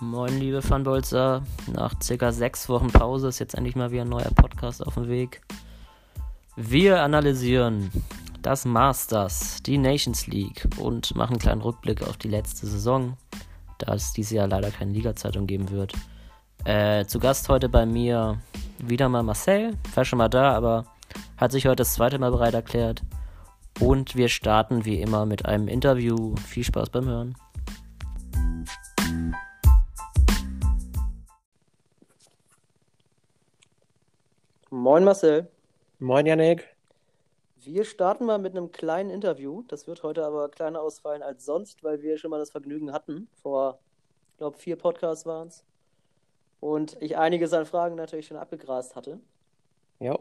Moin, liebe Fanbolzer. Nach circa sechs Wochen Pause ist jetzt endlich mal wieder ein neuer Podcast auf dem Weg. Wir analysieren das Masters, die Nations League und machen einen kleinen Rückblick auf die letzte Saison, da es dieses Jahr leider keine Liga-Zeitung geben wird. Äh, zu Gast heute bei mir wieder mal Marcel, war schon mal da, aber hat sich heute das zweite Mal bereit erklärt. Und wir starten wie immer mit einem Interview. Viel Spaß beim Hören. Moin Marcel. Moin Janik. Wir starten mal mit einem kleinen Interview. Das wird heute aber kleiner ausfallen als sonst, weil wir schon mal das Vergnügen hatten. Vor, ich glaube, vier Podcasts waren es. Und ich einiges an Fragen natürlich schon abgegrast hatte. Ja.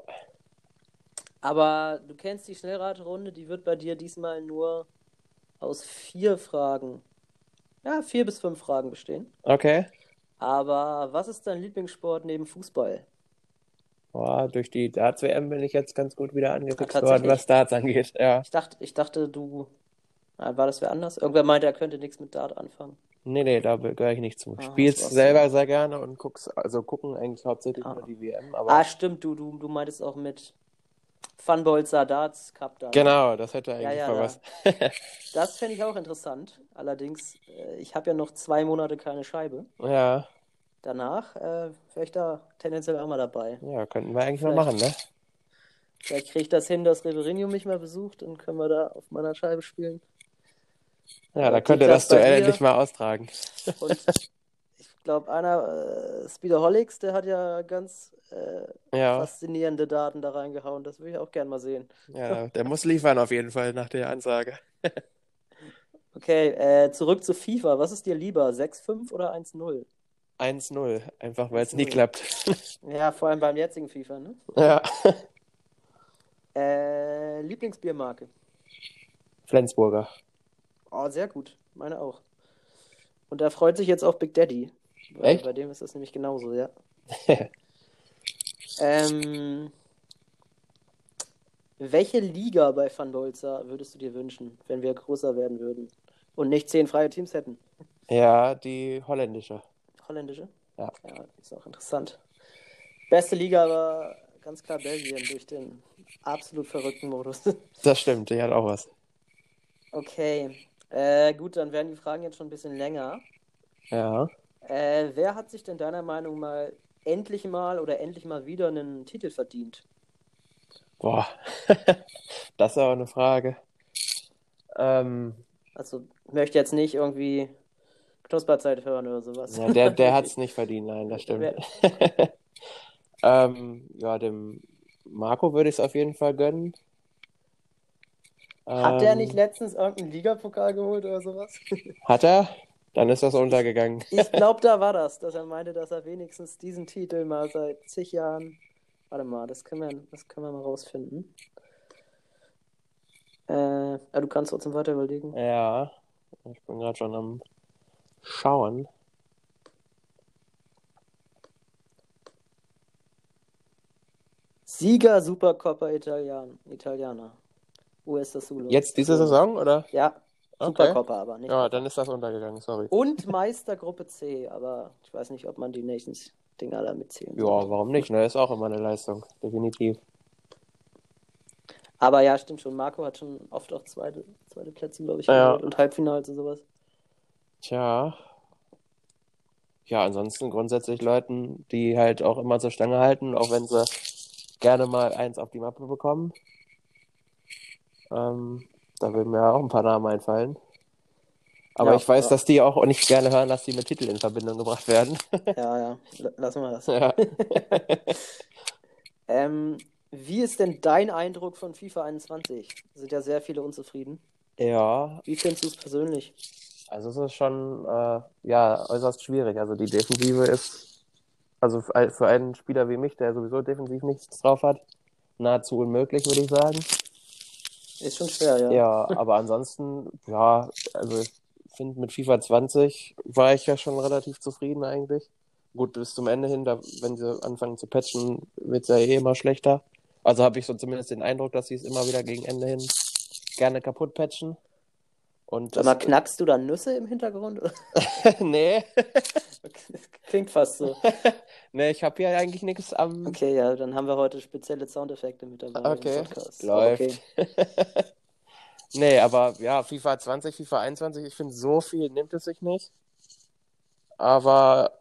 Aber du kennst die Schnellraterunde, die wird bei dir diesmal nur aus vier Fragen, ja, vier bis fünf Fragen bestehen. Okay. Aber was ist dein Lieblingssport neben Fußball? Boah, durch die Darts-WM bin ich jetzt ganz gut wieder angefixt worden, was Darts angeht. Ja. Ich dachte, ich dachte, du. War das wer anders? Irgendwer meinte, er könnte nichts mit Dart anfangen. Nee, nee, da gehöre ich nicht zu. Ah, Spiel's das war's. selber sehr gerne und guck's, also gucken eigentlich hauptsächlich Ah. nur die WM, aber Ah, stimmt, du, du, du meintest auch mit Funbolzer Darts Cup da. genau, das hätte eigentlich Ja, ja, mal was. Das fände ich auch interessant. Allerdings, äh, ich habe ja noch zwei Monate keine Scheibe. Ja, Danach äh, wäre ich da tendenziell auch mal dabei. ja, könnten wir eigentlich mal Vielleicht. machen, ne? Vielleicht kriege ich das hin, dass Reverinho mich mal besucht, dann können wir da auf meiner Scheibe spielen. Ja, da Geht könnt ihr das Duell endlich mal austragen. Und ich glaube, einer, äh, Speederholics, der hat ja ganz äh, Ja, faszinierende Daten da reingehauen. Das würde ich auch gern mal sehen. ja, der muss liefern auf jeden Fall nach der Ansage. Okay, äh, zurück zu FIFA. Was ist dir lieber, 6-5 oder 1-0? 1-0, einfach weil es nie 1-0. klappt. Ja, vor allem beim jetzigen FIFA, ne? Ja, Äh, Lieblingsbiermarke. Flensburger. Oh, sehr gut. Meine auch. Und da freut sich jetzt auch Big Daddy. Echt? Bei dem ist das nämlich genauso, ja. Ähm, welche Liga bei Van Bolzer würdest du dir wünschen, wenn wir größer werden würden und nicht zehn freie Teams hätten? Ja, die holländische. Holländische? Ja. Ja, ist auch interessant. Beste Liga war ganz klar Belgien durch den absolut verrückten Modus. Das stimmt, die hat auch was. Okay, äh, gut, dann werden die Fragen jetzt schon ein bisschen länger. Ja. Äh, wer hat sich denn deiner Meinung mal endlich mal oder endlich mal wieder einen Titel verdient? Boah, das ist aber eine Frage. Ähm, Also, ich möchte jetzt nicht irgendwie Knusperzeit hören oder sowas. ja, der, der hat es nicht verdient, nein, das stimmt. Ähm, ja, dem Marco würde ich es auf jeden Fall gönnen. Hat der Ähm, nicht letztens irgendeinen Ligapokal geholt oder sowas? Hat er? Dann ist das untergegangen. Ich glaube, da war das, dass er meinte, dass er wenigstens diesen Titel mal seit zig Jahren. Warte mal, das können wir, das können wir mal rausfinden. Äh, ja, du kannst trotzdem weiter überlegen. Ja, ich bin gerade schon am Schauen. Sieger Supercoppa Italian, Italiana. US Sassuolo. Jetzt diese Saison, oder? Ja, Okay. Supercoppa aber nicht. Ja, dann ist das untergegangen, sorry. Und Meistergruppe C, aber ich weiß nicht, ob man die Nations-Dinger da mitzählen Ja, soll. warum nicht? Ne, ist auch immer eine Leistung, definitiv. Aber ja, stimmt schon. Marco hat schon oft auch zweite, zweite Plätze, glaube ich, Ja. und Halbfinals und sowas. Tja. Ja, ansonsten grundsätzlich Leuten, die halt auch immer zur Stange halten, auch wenn sie gerne mal eins auf die Mappe bekommen. Ähm, da würden mir auch ein paar Namen einfallen. Aber Ja, ich weiß, ja. dass die auch nicht gerne hören, dass die mit Titel in Verbindung gebracht werden. Ja, ja, lassen wir das. Ja. Ähm, wie ist denn dein Eindruck von FIFA 21? Sind ja sehr viele unzufrieden. Ja, Wie findest du es persönlich? Also es ist schon äh, ja, äußerst schwierig. Also die Defensive ist, also für ein- für einen Spieler wie mich, der sowieso defensiv nichts drauf hat, nahezu unmöglich, würde ich sagen. Ist schon schwer, ja. Ja, aber ansonsten, ja, also ich finde, mit FIFA 20 war ich ja schon relativ zufrieden eigentlich. Gut, bis zum Ende hin, da, wenn sie anfangen zu patchen, wird es ja eh immer schlechter. Also habe ich so zumindest den Eindruck, dass sie es immer wieder gegen Ende hin gerne kaputt patchen. Und Sag mal, knackst du da Nüsse im Hintergrund? nee, Klingt fast so. nee, ich habe hier eigentlich nichts am. Okay, ja, dann haben wir heute spezielle Soundeffekte mit dabei Okay, im Podcast. läuft. Okay. Nee, aber ja, FIFA 20, FIFA 21, ich finde, so viel nimmt es sich nicht. Aber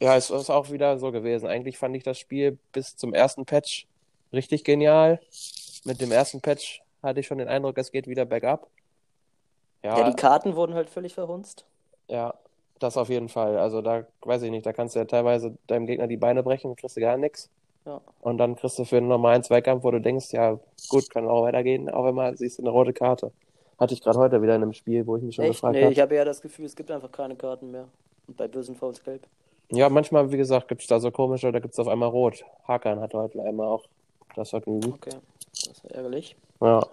ja, es ist auch wieder so gewesen. Eigentlich fand ich das Spiel bis zum ersten Patch richtig genial. Mit dem ersten Patch hatte ich schon den Eindruck, es geht wieder bergab. Ja, Ja, die Karten wurden halt völlig verhunzt. ja, das auf jeden Fall. Also da weiß ich nicht, da kannst du ja teilweise deinem Gegner die Beine brechen und kriegst du gar nichts. Ja. Und dann kriegst du für einen normalen Zweikampf, wo du denkst, ja, gut, kann auch weitergehen, auf einmal siehst du eine rote Karte. Hatte ich gerade heute wieder in einem Spiel, wo ich mich schon Echt? gefragt Nee, habe. ich habe eher das Gefühl, es gibt einfach keine Karten mehr. Und bei bösen Fouls gelb. Ja, manchmal, wie gesagt, gibt es da so komische, da gibt es auf einmal rot. Hakan hatte heute einmal auch das Vergnügen. Okay, das ist ärgerlich. Ja.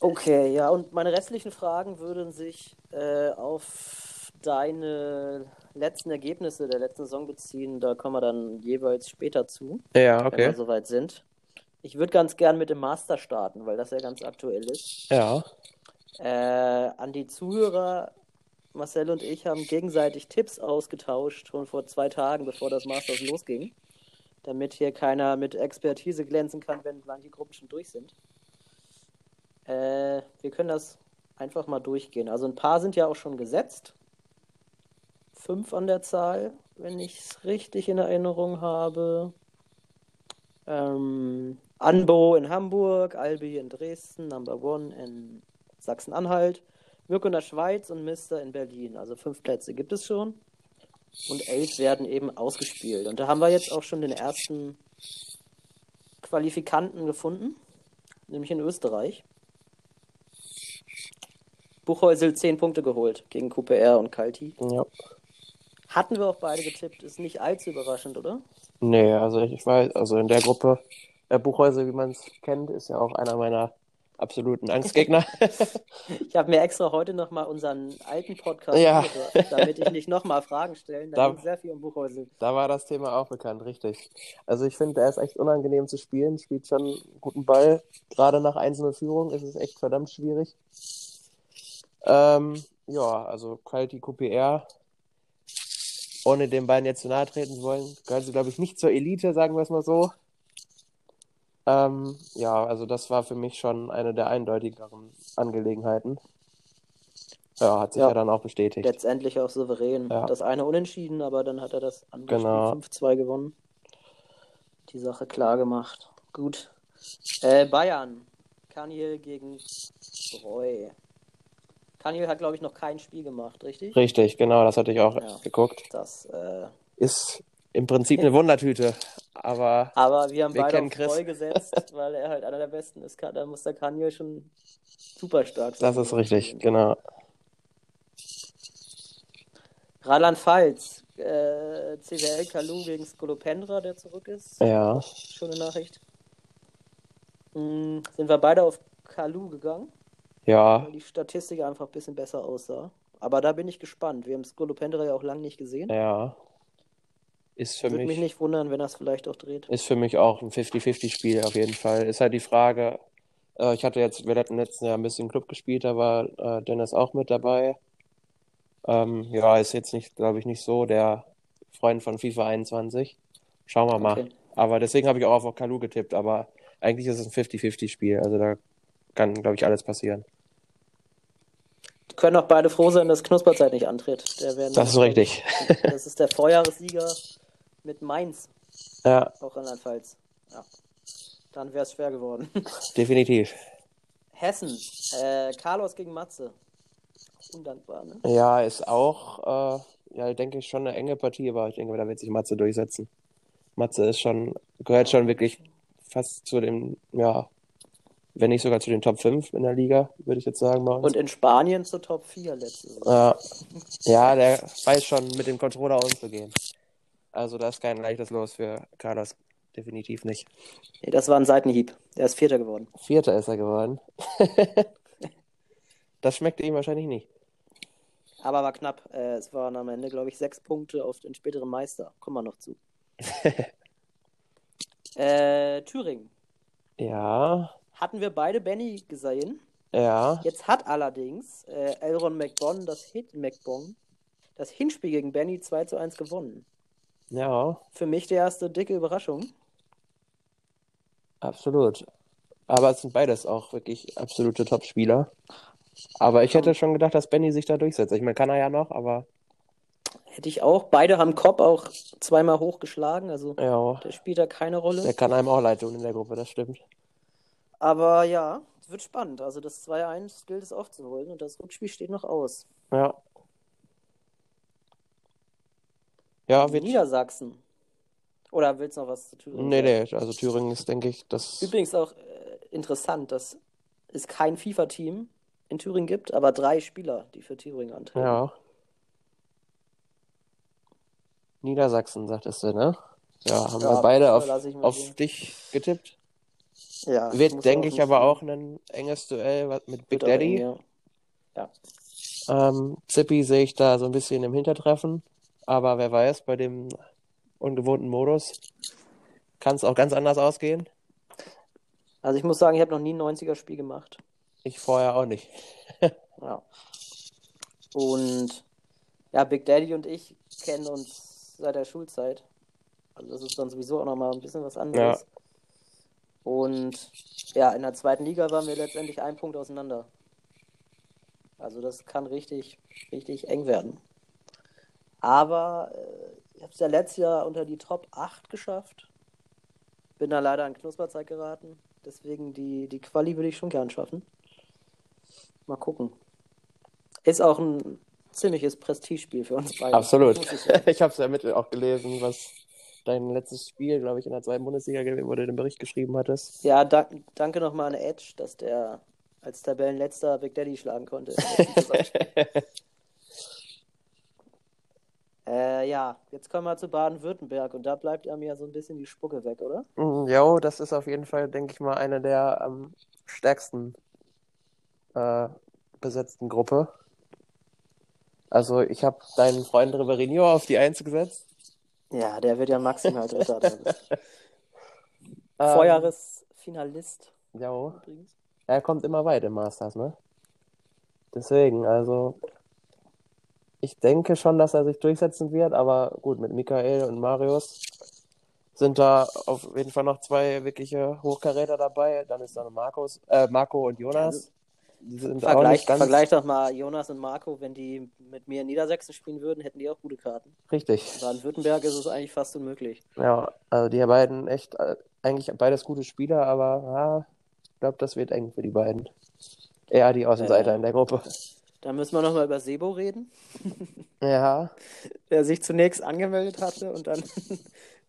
Okay, ja, und meine restlichen Fragen würden sich äh, auf deine letzten Ergebnisse der letzten Saison beziehen. Da kommen wir dann jeweils später zu, Ja, wenn wir okay. soweit sind. Ich würde ganz gern mit dem Master starten, weil das ja ganz aktuell ist. Ja. Äh, an die Zuhörer, Marcel und ich haben gegenseitig Tipps ausgetauscht, schon vor zwei Tagen, bevor das Masters losging, damit hier keiner mit Expertise glänzen kann, wenn manche Gruppen schon durch sind. Äh, wir können das einfach mal durchgehen. Also ein paar sind ja auch schon gesetzt. Fünf an der Zahl, wenn ich es richtig in Erinnerung habe. Ähm, Anbo in Hamburg, Albi in Dresden, Number One in Sachsen-Anhalt, Mirko in der Schweiz und Mister in Berlin. Also fünf Plätze gibt es schon. Und elf werden eben ausgespielt. Und da haben wir jetzt auch schon den ersten Qualifikanten gefunden, nämlich in Österreich. Buchhäusel 10 Punkte geholt gegen QPR und Kalti. Ja. Hatten wir auch beide getippt, ist nicht allzu überraschend, oder? Nee, also ich, ich weiß, also in der Gruppe, äh, Buchhäuser, wie man es kennt, ist ja auch einer meiner absoluten Angstgegner. Ich habe mir extra heute nochmal unseren alten Podcast Ja. angehört, damit ich nicht nochmal Fragen stellen. Da Da- ging sehr viel um Buchhäusel. Da war das Thema auch bekannt, richtig. Also ich finde, der ist echt unangenehm zu spielen, spielt schon einen guten Ball. Gerade nach einzelner Führung ist es echt verdammt schwierig. Ähm, ja, also Quality QPR, ohne den beiden jetzt zu nahe treten zu wollen, gehören sie, glaube ich, nicht zur Elite, sagen wir es mal so. Ähm, ja, also das war für mich schon eine der eindeutigeren Angelegenheiten. Ja, hat sich ja, Ja. dann auch bestätigt. Letztendlich auch souverän. Ja. Das eine unentschieden, aber dann hat er das andere Genau. Spiel 5-2 gewonnen. Die Sache klar gemacht. Gut. Äh, Bayern. Kaniel gegen Breu. Kaniel hat, glaube ich, noch kein Spiel gemacht, richtig? Richtig, genau, das hatte ich auch Ja. geguckt. Das, äh, Ist im Prinzip eine Wundertüte, aber aber wir haben Wir beide kennen Chris. Breu gesetzt, weil er halt einer der Besten ist. Da muss der Kaniel schon super stark sein. das ist richtig, genau. Rheinland-Pfalz. Äh, CWL Kalu gegen Skolopendra, der zurück ist. Ja, Schöne Nachricht. Mm, sind wir beide auf Kalu gegangen, ja, weil die Statistik einfach ein bisschen besser aussah. Aber da bin ich gespannt. Wir haben Skolopendra ja auch lange nicht gesehen. ja. Ist für Würde mich, mich nicht wundern, wenn er es vielleicht auch dreht. ist für mich auch ein 50-50-Spiel auf jeden Fall. Ist halt die Frage, äh, ich hatte jetzt, wir hatten letzten Jahr ein bisschen Club gespielt, da war äh, Dennis auch mit dabei. Ähm, ja, ist jetzt nicht, glaube ich, nicht so der Freund von FIFA 21. Schauen wir mal. Okay. Aber deswegen habe ich auch auf Kalu getippt, aber eigentlich ist es ein 50-50-Spiel. Also da kann, glaube ich, alles passieren. Können auch beide froh sein, dass Knusperzeit nicht antritt. Das ist richtig. Das ist der Vorjahressieger mit Mainz, Ja, auch Rheinland-Pfalz. Ja. Dann wäre es schwer geworden. definitiv. Hessen. Äh, Carlos gegen Matze. Undankbar, ne? Ja, ist auch, äh, ja, denke ich, schon eine enge Partie, aber ich denke, da wird sich Matze durchsetzen. Matze ist schon, gehört schon wirklich fast zu dem, ja, wenn nicht sogar zu den Top 5 in der Liga, würde ich jetzt sagen bei uns. Und in Spanien zur Top 4 letzte Saison. Ja, ja, der weiß schon, mit dem Controller umzugehen. Also das ist kein leichtes Los für Carlos. Definitiv nicht. Nee, das war ein Seitenhieb. Er ist Vierter geworden. Vierter ist er geworden. das schmeckte ihm wahrscheinlich nicht. Aber war knapp. Äh, es waren am Ende, glaube ich, sechs Punkte auf den späteren Meister. Kommen wir noch zu. äh, Thüringen. Ja, Hatten wir beide Benny gesehen? Ja, Jetzt hat allerdings äh, Elron McBon das Hit McBon das Hinspiel gegen Benny 2 zu 1 gewonnen. ja, Für mich die erste dicke Überraschung. absolut. Aber es sind beides auch wirklich absolute Top-Spieler. Aber ich hätte schon gedacht, dass Benny sich da durchsetzt. Ich meine, kann er ja noch, aber Hätte ich auch. Beide haben Kopp auch zweimal hochgeschlagen, also ja, der spielt da keine Rolle. der kann einem auch leid tun in der Gruppe, das stimmt. Aber ja, es wird spannend. Also das 2-1 gilt es aufzuholen und das Rückspiel steht noch aus. Ja. Ja, wird. Niedersachsen. Oder willst du noch was zu Thüringen Nee, nee, also Thüringen ist, denke ich, das. Übrigens auch äh, interessant, dass es kein FIFA-Team in Thüringen gibt, aber drei Spieler, die für Thüringen antreten. Ja. Niedersachsen, sagtest du, ne? Ja, haben Ja, wir beide auf, auf dich getippt. Ja, Wird, denke ich, aber auch ein enges Duell mit Big Daddy. eng, ja. Ähm, Zippy sehe ich da so ein bisschen im Hintertreffen, aber wer weiß, bei dem ungewohnten Modus kann es auch ganz anders ausgehen. Also ich muss sagen, ich habe noch nie ein 90er-Spiel gemacht. Ich vorher auch nicht. Ja. Und ja, Big Daddy und ich kennen uns seit der Schulzeit. Also das ist dann sowieso auch nochmal ein bisschen was anderes. Und ja, in der zweiten Liga waren wir letztendlich ein Punkt auseinander. Also das kann richtig, richtig eng werden. Aber äh, ich habe es ja letztes Jahr unter die Top 8 geschafft. Bin da leider an Knusperzeit geraten. Deswegen die, die Quali würde ich schon gern schaffen. Mal gucken. Ist auch ein ziemliches Prestigespiel für uns beide. Absolut. ich. Ich habe es ja mit auch gelesen, was dein letztes Spiel, glaube ich, in der zweiten Bundesliga, gewesen, wo du den Bericht geschrieben hattest. Ja, da, danke nochmal an Edge, dass der als Tabellenletzter Big Daddy schlagen konnte. äh, ja, jetzt kommen wir zu Baden-Württemberg und da bleibt ja mir so ein bisschen die Spucke weg, oder? Mm, Jo, das ist auf jeden Fall, denke ich mal, eine der am stärksten äh, besetzten Gruppe. Also ich habe deinen Freund Riverinho auf die Eins gesetzt. Ja, der wird ja maximal Dritter. Ähm, Vorjahresfinalist übrigens. er kommt immer weit im Masters, ne? Deswegen, also ich denke schon, dass er sich durchsetzen wird, aber gut, mit Michael und Marius sind da auf jeden Fall noch zwei wirkliche Hochkaräter dabei. Dann ist da noch Markus, äh, Marco und Jonas. Sind auch Vergleich, nicht ganz vergleich doch mal Jonas und Marco, wenn die mit mir in Niedersachsen spielen würden, hätten die auch gute Karten. richtig. In Baden-Württemberg ist es eigentlich fast unmöglich. Ja, also die beiden echt äh, eigentlich beides gute Spieler, aber ja, ich glaube, das wird eng für die beiden. Eher die Außenseiter Ja. in der Gruppe. Da müssen wir nochmal über Sebo reden, Ja, der sich zunächst angemeldet hatte und dann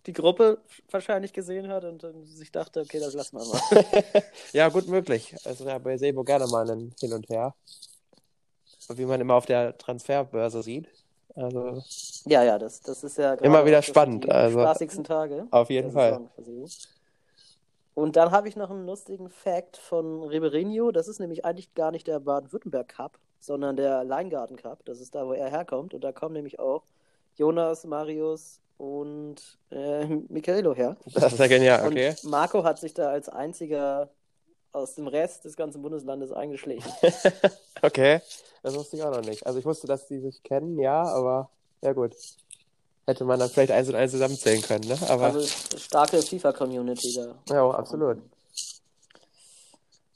die Gruppe wahrscheinlich gesehen hat und dann sich dachte, okay, das lassen wir mal. ja, gut möglich. Also ja, bei Sebo gerne mal ein Hin und Her. Wie man immer auf der Transferbörse sieht. Also Ja, ja, das, das ist ja Immer wieder spannend, die also- spaßigsten Tage. auf jeden Fall. Und dann habe ich noch einen lustigen Fact von Ribeirinho. Das ist nämlich eigentlich gar nicht der Baden-Württemberg Cup, sondern der Leingarten Cup. Das ist da, wo er herkommt. Und da kommen nämlich auch Jonas, Marius und äh, Michaelo her. Das ist ja genial, okay. Und Marco hat sich da als einziger aus dem Rest des ganzen Bundeslandes eingeschlichen. Okay, das wusste ich auch noch nicht. Also ich wusste, dass die sich kennen, ja, aber ja gut. Hätte man dann vielleicht eins und eins zusammenzählen können, ne? Aber Also starke FIFA-Community da. ja, absolut.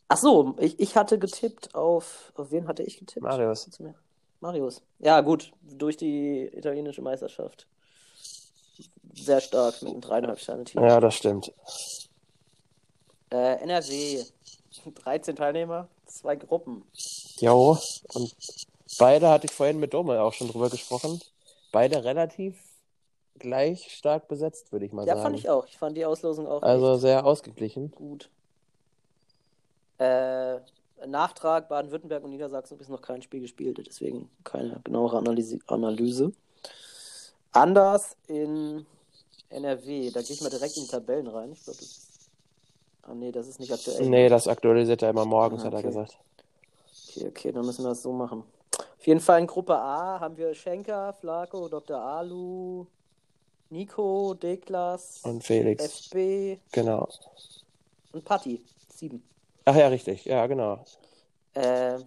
Ach so, ich, ich hatte getippt auf. Auf wen hatte ich getippt? Marius. Marius. Ja, gut, durch die italienische Meisterschaft. Sehr stark mit einem dreieinhalb Sterne Team. Ja, das stimmt. Äh, NRW. 13 Teilnehmer, zwei Gruppen. Jo, und beide hatte ich vorhin mit Dome auch schon drüber gesprochen. Beide relativ gleich stark besetzt, würde ich mal Ja, sagen. fand ich auch. Ich fand die Auslosung auch Also sehr ausgeglichen. gut. Äh, Nachtrag: Baden-Württemberg und Niedersachsen ist noch kein Spiel gespielt, deswegen keine genauere Analyse. Analyse. Anders in NRW, da gehe ich mal direkt in die Tabellen rein. Ich glaube, das ist. Ah, nee, das ist nicht aktuell. Nee, das aktualisiert er immer morgens, Ah, hat er okay. gesagt. Okay, okay, dann müssen wir das so machen. Auf jeden Fall in Gruppe A haben wir Schenker, Flaco, Dr. Alu, Nico, Deklas, Und Felix. FB Genau. und Patti. Sieben. Ach ja, richtig. Ja, genau. Äh,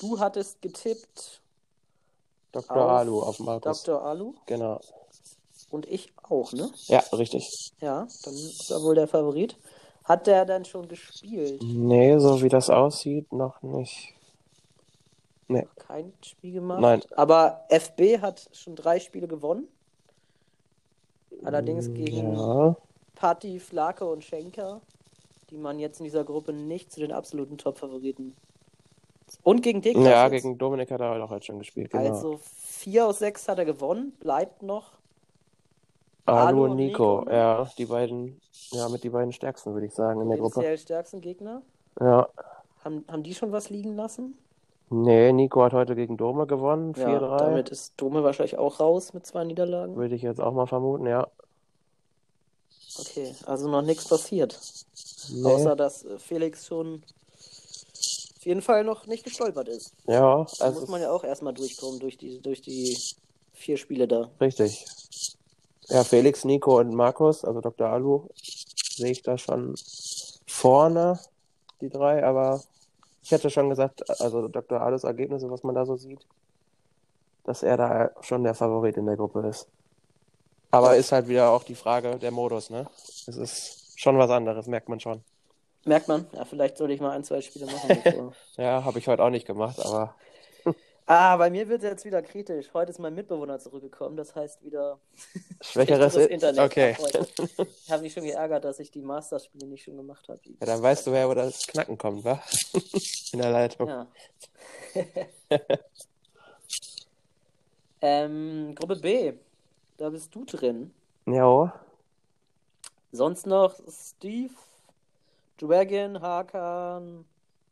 du hattest getippt Dr. Alu auf Markus. Dr. Alu Genau. Und ich auch, ne? Ja, richtig. Ja, dann ist er wohl der Favorit. Hat der dann schon gespielt? Nee, so wie das aussieht, noch nicht. Kein Spiel gemacht? Nein. Aber FB hat schon drei Spiele gewonnen. Allerdings gegen Ja, Patti, Flake und Schenker, die man jetzt in dieser Gruppe nicht zu den absoluten Top-Favoriten. Und gegen Deklas ja jetzt. gegen Dominik hat er auch heute schon gespielt. Genau. Also 4 aus 6 hat er gewonnen, bleibt noch. Alu und Nico, Nico, ja, die beiden, ja, mit die beiden stärksten, würde ich sagen, in der Gruppe. Potenziell stärksten Gegner. Ja. Haben, haben die schon was liegen lassen? Nee, Nico hat heute gegen Dome gewonnen, Ja, 4-3. damit ist Dome wahrscheinlich auch raus mit zwei Niederlagen. Würde ich jetzt auch mal vermuten, ja. Okay, also noch nichts passiert. Nee. Außer dass äh, Felix schon auf jeden Fall noch nicht gestolpert ist. Ja, Da also muss man ja auch erstmal durchkommen durch die, durch die vier Spiele da. richtig. Ja, Felix, Nico und Markus, also Dr. Alu, sehe ich da schon vorne, die drei, aber ich hätte schon gesagt, also Dr. Alus Ergebnisse, was man da so sieht, dass er da schon der Favorit in der Gruppe ist. Aber ist halt wieder auch die Frage der Modus, ne? Es ist schon was anderes, merkt man schon. Merkt man? Ja, vielleicht sollte ich mal ein, zwei Spiele machen. Bevor. Ja, habe ich heute auch nicht gemacht, aber ah, bei mir wird es jetzt wieder kritisch. Heute ist mein Mitbewohner zurückgekommen, das heißt wieder schwächeres Internet. Okay. Ich habe mich schon geärgert, dass ich die Masters-Spiele nicht schon gemacht habe. Ja, dann weißt du, wer wo das Knacken kommt, wa? In der Leitung. Ja. ähm, Gruppe B, da bist du drin. Ja, Sonst noch Steve, Dragon, Hakan,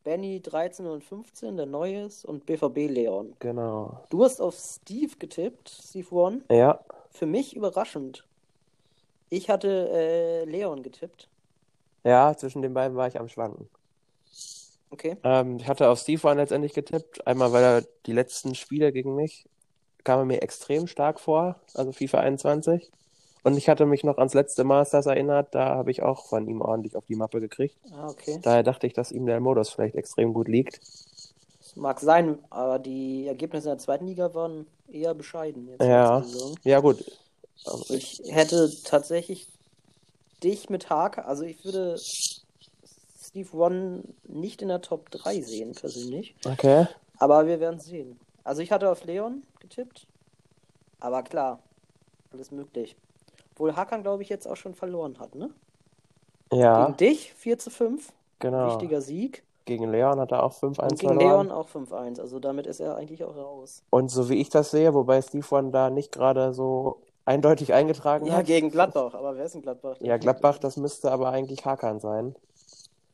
Benny 13 und 15, der neu ist, und BVB Leon. genau. Du hast auf Steve getippt, Steve One. Ja, Für mich überraschend. Ich hatte äh, Leon getippt. ja, zwischen den beiden war ich am Schwanken. Okay. Ähm, ich hatte auf Steve One letztendlich getippt. Einmal, weil er die letzten Spiele gegen mich kamen mir extrem stark vor, also FIFA 21. Und ich hatte mich noch ans letzte Masters erinnert, da habe ich auch von ihm ordentlich auf die Mappe gekriegt. Ah, okay. Daher dachte ich, dass ihm der Modus vielleicht extrem gut liegt. Das mag sein, aber die Ergebnisse in der zweiten Liga waren eher bescheiden jetzt Ja. Ja, gut. Ich hätte tatsächlich dich mit Hake, also ich würde Steve One nicht in der Top 3 sehen, persönlich. Okay. Aber wir werden sehen. Also ich hatte auf Leon getippt. Aber klar, alles möglich. Obwohl Hakan, glaube ich, jetzt auch schon verloren hat, ne? Ja, Gegen dich 4 zu 5. genau. Wichtiger Sieg. Gegen Leon hat er auch 5-1 Und gegen verloren. Leon auch 5-1. Also damit ist er eigentlich auch raus. Und so wie ich das sehe, wobei Steve One da nicht gerade so eindeutig eingetragen Ja, hat. gegen Gladbach. Aber wer ist denn Gladbach? Ja, Gladbach, das müsste aber eigentlich Hakan sein.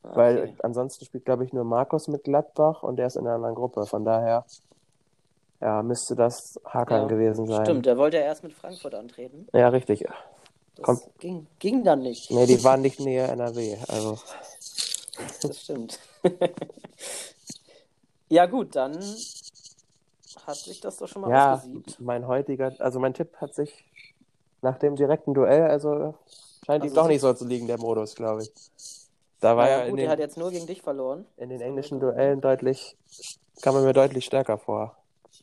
Ah, Weil okay. ansonsten spielt, glaube ich, nur Markus mit Gladbach und der ist in einer anderen Gruppe. Von daher, ja, müsste das Hakan Ja, gewesen sein. Stimmt, der wollte ja erst mit Frankfurt antreten. Ja, richtig. Das Kommt. ging, ging dann nicht. Nee, die waren nicht näher NRW. Also, Das stimmt. ja, gut, dann hat sich das doch schon mal ja, ausgesiebt. mein heutiger, also mein Tipp hat sich nach dem direkten Duell, also scheint ihm Also doch sie- nicht so zu liegen, der Modus, glaube ich. Da war ja in gut, den, er hat jetzt nur gegen dich verloren. in den englischen Duellen deutlich, kam er mir deutlich stärker vor.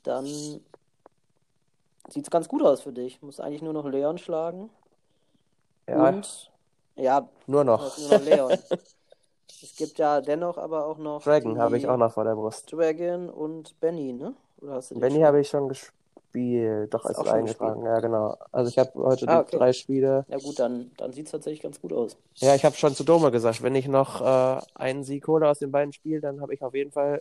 Dann sieht es ganz gut aus für dich. Muss eigentlich nur noch Leon schlagen. Ja, Und ja, nur noch. hast nur noch Leon. es gibt ja dennoch aber auch noch Dragon habe ich auch noch vor der Brust. Dragon und Benny, ne? Oder hast du Benny habe ich schon gespielt, doch als eingetragen. Ja, genau. Also ich habe heute Ah, okay. drei Spiele. Ja gut, dann, dann sieht es tatsächlich ganz gut aus. Ja, ich habe schon zu Dome gesagt, wenn ich noch äh, einen Sieg hole aus den beiden Spielen, dann habe ich auf jeden Fall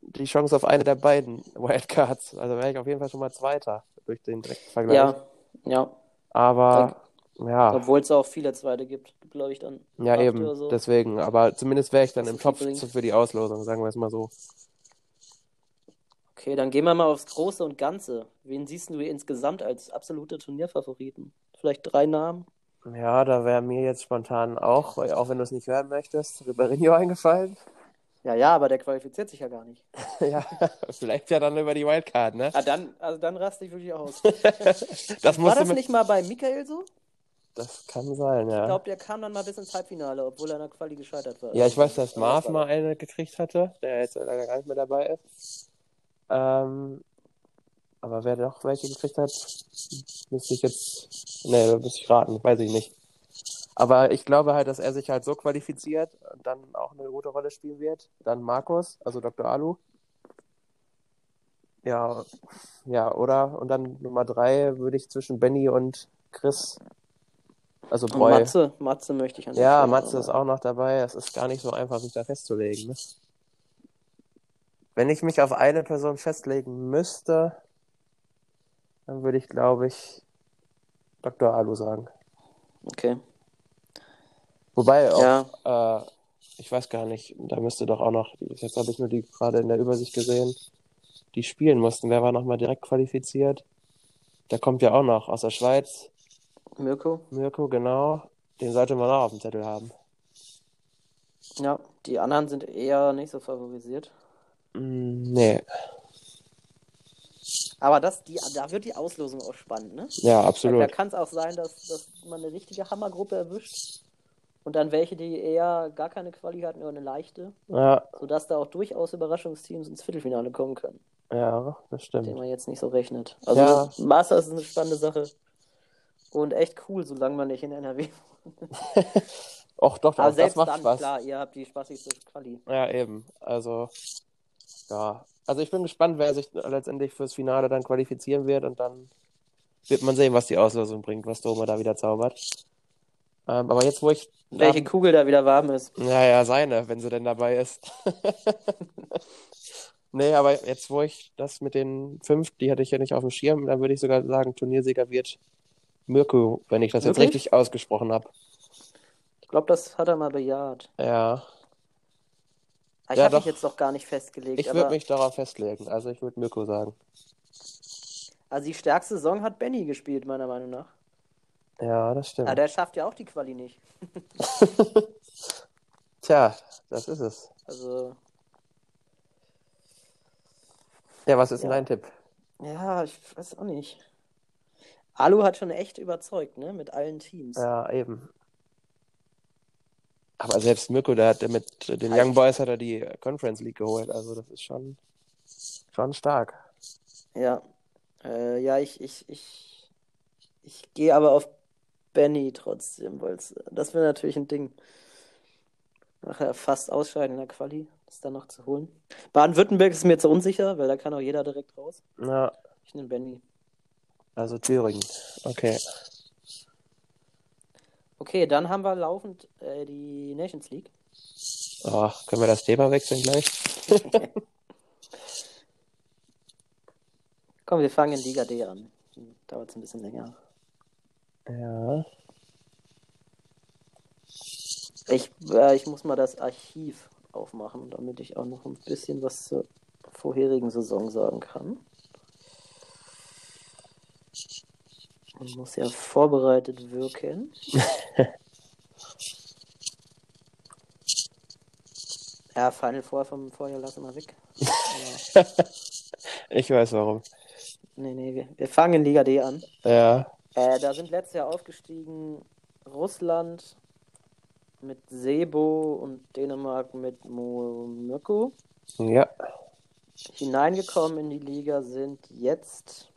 die Chance auf eine der beiden Wildcards. Also wäre ich auf jeden Fall schon mal Zweiter durch den direkten Vergleich. Ja, ja. Aber ja, Obwohl es auch viele zweite gibt, glaube ich dann. ja eben, so. deswegen. Aber zumindest wäre ich dann Was im Topf für die Auslosung, sagen wir es mal so. Okay, dann gehen wir mal aufs Große und Ganze. Wen siehst du insgesamt als absolute Turnierfavoriten? Vielleicht drei Namen? Ja, da wäre mir jetzt spontan auch, auch wenn du es nicht hören möchtest, Ribérinho eingefallen. Ja, ja, aber der qualifiziert sich ja gar nicht. ja, vielleicht ja dann über die Wildcard, ne? Ah, dann, also dann raste ich wirklich aus. Das War das mit, nicht mal bei Michael so? Das kann sein, ja. Ich glaube, der kam dann mal bis ins Halbfinale, obwohl er in der Quali gescheitert war. Ja, ich weiß, dass Marv mal eine gekriegt hatte, der jetzt leider gar nicht mehr dabei ist. Ähm, aber wer noch welche gekriegt hat, müsste ich jetzt. Nee, da müsste ich raten, weiß ich nicht. Aber ich glaube halt, dass er sich halt so qualifiziert und dann auch eine gute Rolle spielen wird. Dann Markus, also Dr. Alu. Ja, ja, oder? Und dann Nummer drei würde ich zwischen Benny und Chris. Also Und Breu. Matze, Matze möchte ich an Ja, Stelle Matze noch ist auch noch dabei. Es ist gar nicht so einfach, sich da festzulegen. Ne? Wenn ich mich auf eine Person festlegen müsste, dann würde ich, glaube ich, Dr. Alu sagen. Okay. Wobei auch, Ja, äh, ich weiß gar nicht, da müsste doch auch noch, jetzt habe ich nur die gerade in der Übersicht gesehen, die spielen mussten. Wer war nochmal direkt qualifiziert? Der kommt ja auch noch aus der Schweiz. Mirko. Mirko, genau. Den sollte man auch auf dem Zettel haben. Ja, die anderen sind eher nicht so favorisiert. Mm, nee, Aber das, die, da wird die Auslosung auch spannend, ne? ja, Da absolut. kann es auch sein, dass, dass man eine richtige Hammergruppe erwischt und dann welche, die eher gar keine Quali hatten oder eine leichte, Ja, sodass da auch durchaus Überraschungsteams ins Viertelfinale kommen können, ja, das mit stimmt. denen man jetzt nicht so rechnet. Also Ja. Masters ist eine spannende Sache und echt cool, solange man nicht in NRW. Och, doch, doch, Aber das selbst macht dann, Spaß. klar, ihr habt die spaßigste Quali. Ja, eben. Also, ja. Also ich bin gespannt, wer sich letztendlich fürs Finale dann qualifizieren wird und dann wird man sehen, was die Auslosung bringt, was Doma da wieder zaubert. Ähm, aber jetzt, wo ich. Welche Kugel da wieder warm ist. Ja, ja, seine, wenn sie denn dabei ist. Nee, aber jetzt, wo ich das mit den fünf, die hatte ich ja nicht auf dem Schirm, dann würde ich sogar sagen, Turniersieger wird Mirko, wenn ich das jetzt Wirklich? richtig ausgesprochen habe. Ich glaube, das hat er mal bejaht. Ja, Aber ich Ja, habe mich jetzt noch gar nicht festgelegt. ich würde mich darauf festlegen. Also ich würde Mirko sagen. also die stärkste Saison hat Benny gespielt, meiner Meinung nach. Ja, das stimmt. Aber der schafft ja auch die Quali nicht. Tja, das ist es. Also, Ja, was ist denn Ja. dein Tipp? ja, ich weiß auch nicht. Alu hat schon echt überzeugt, ne? Mit allen Teams. Ja, eben. Aber selbst Mirko, der hat mit den Halt. Young Boys hat er die Conference League geholt. Also das ist schon, schon stark. Ja, äh, ja, ich, ich, ich, ich gehe aber auf Benny trotzdem, weil das wäre natürlich ein Ding. Nachher fast ausscheiden in der Quali, das dann noch zu holen. Baden-Württemberg ist mir zu unsicher, weil da kann auch jeder direkt raus. Ja, Ich nehme Benny. also Thüringen. Okay. Okay, dann haben wir laufend äh, die Nations League. Oh, können wir das Thema wechseln gleich? Komm, wir fangen in Liga D an. Dauert es ein bisschen länger. Ja. Ich, äh, ich muss mal das Archiv aufmachen, damit ich auch noch ein bisschen was zur vorherigen Saison sagen kann. Man muss ja vorbereitet wirken. ja, Final Four vom Vorjahr lassen wir weg. Ich weiß warum. nee, nee, wir, wir fangen in Liga D an. Ja. Äh, da sind letztes Jahr aufgestiegen Russland mit Sebo und Dänemark mit Mirko. Ja. Hineingekommen in die Liga sind jetzt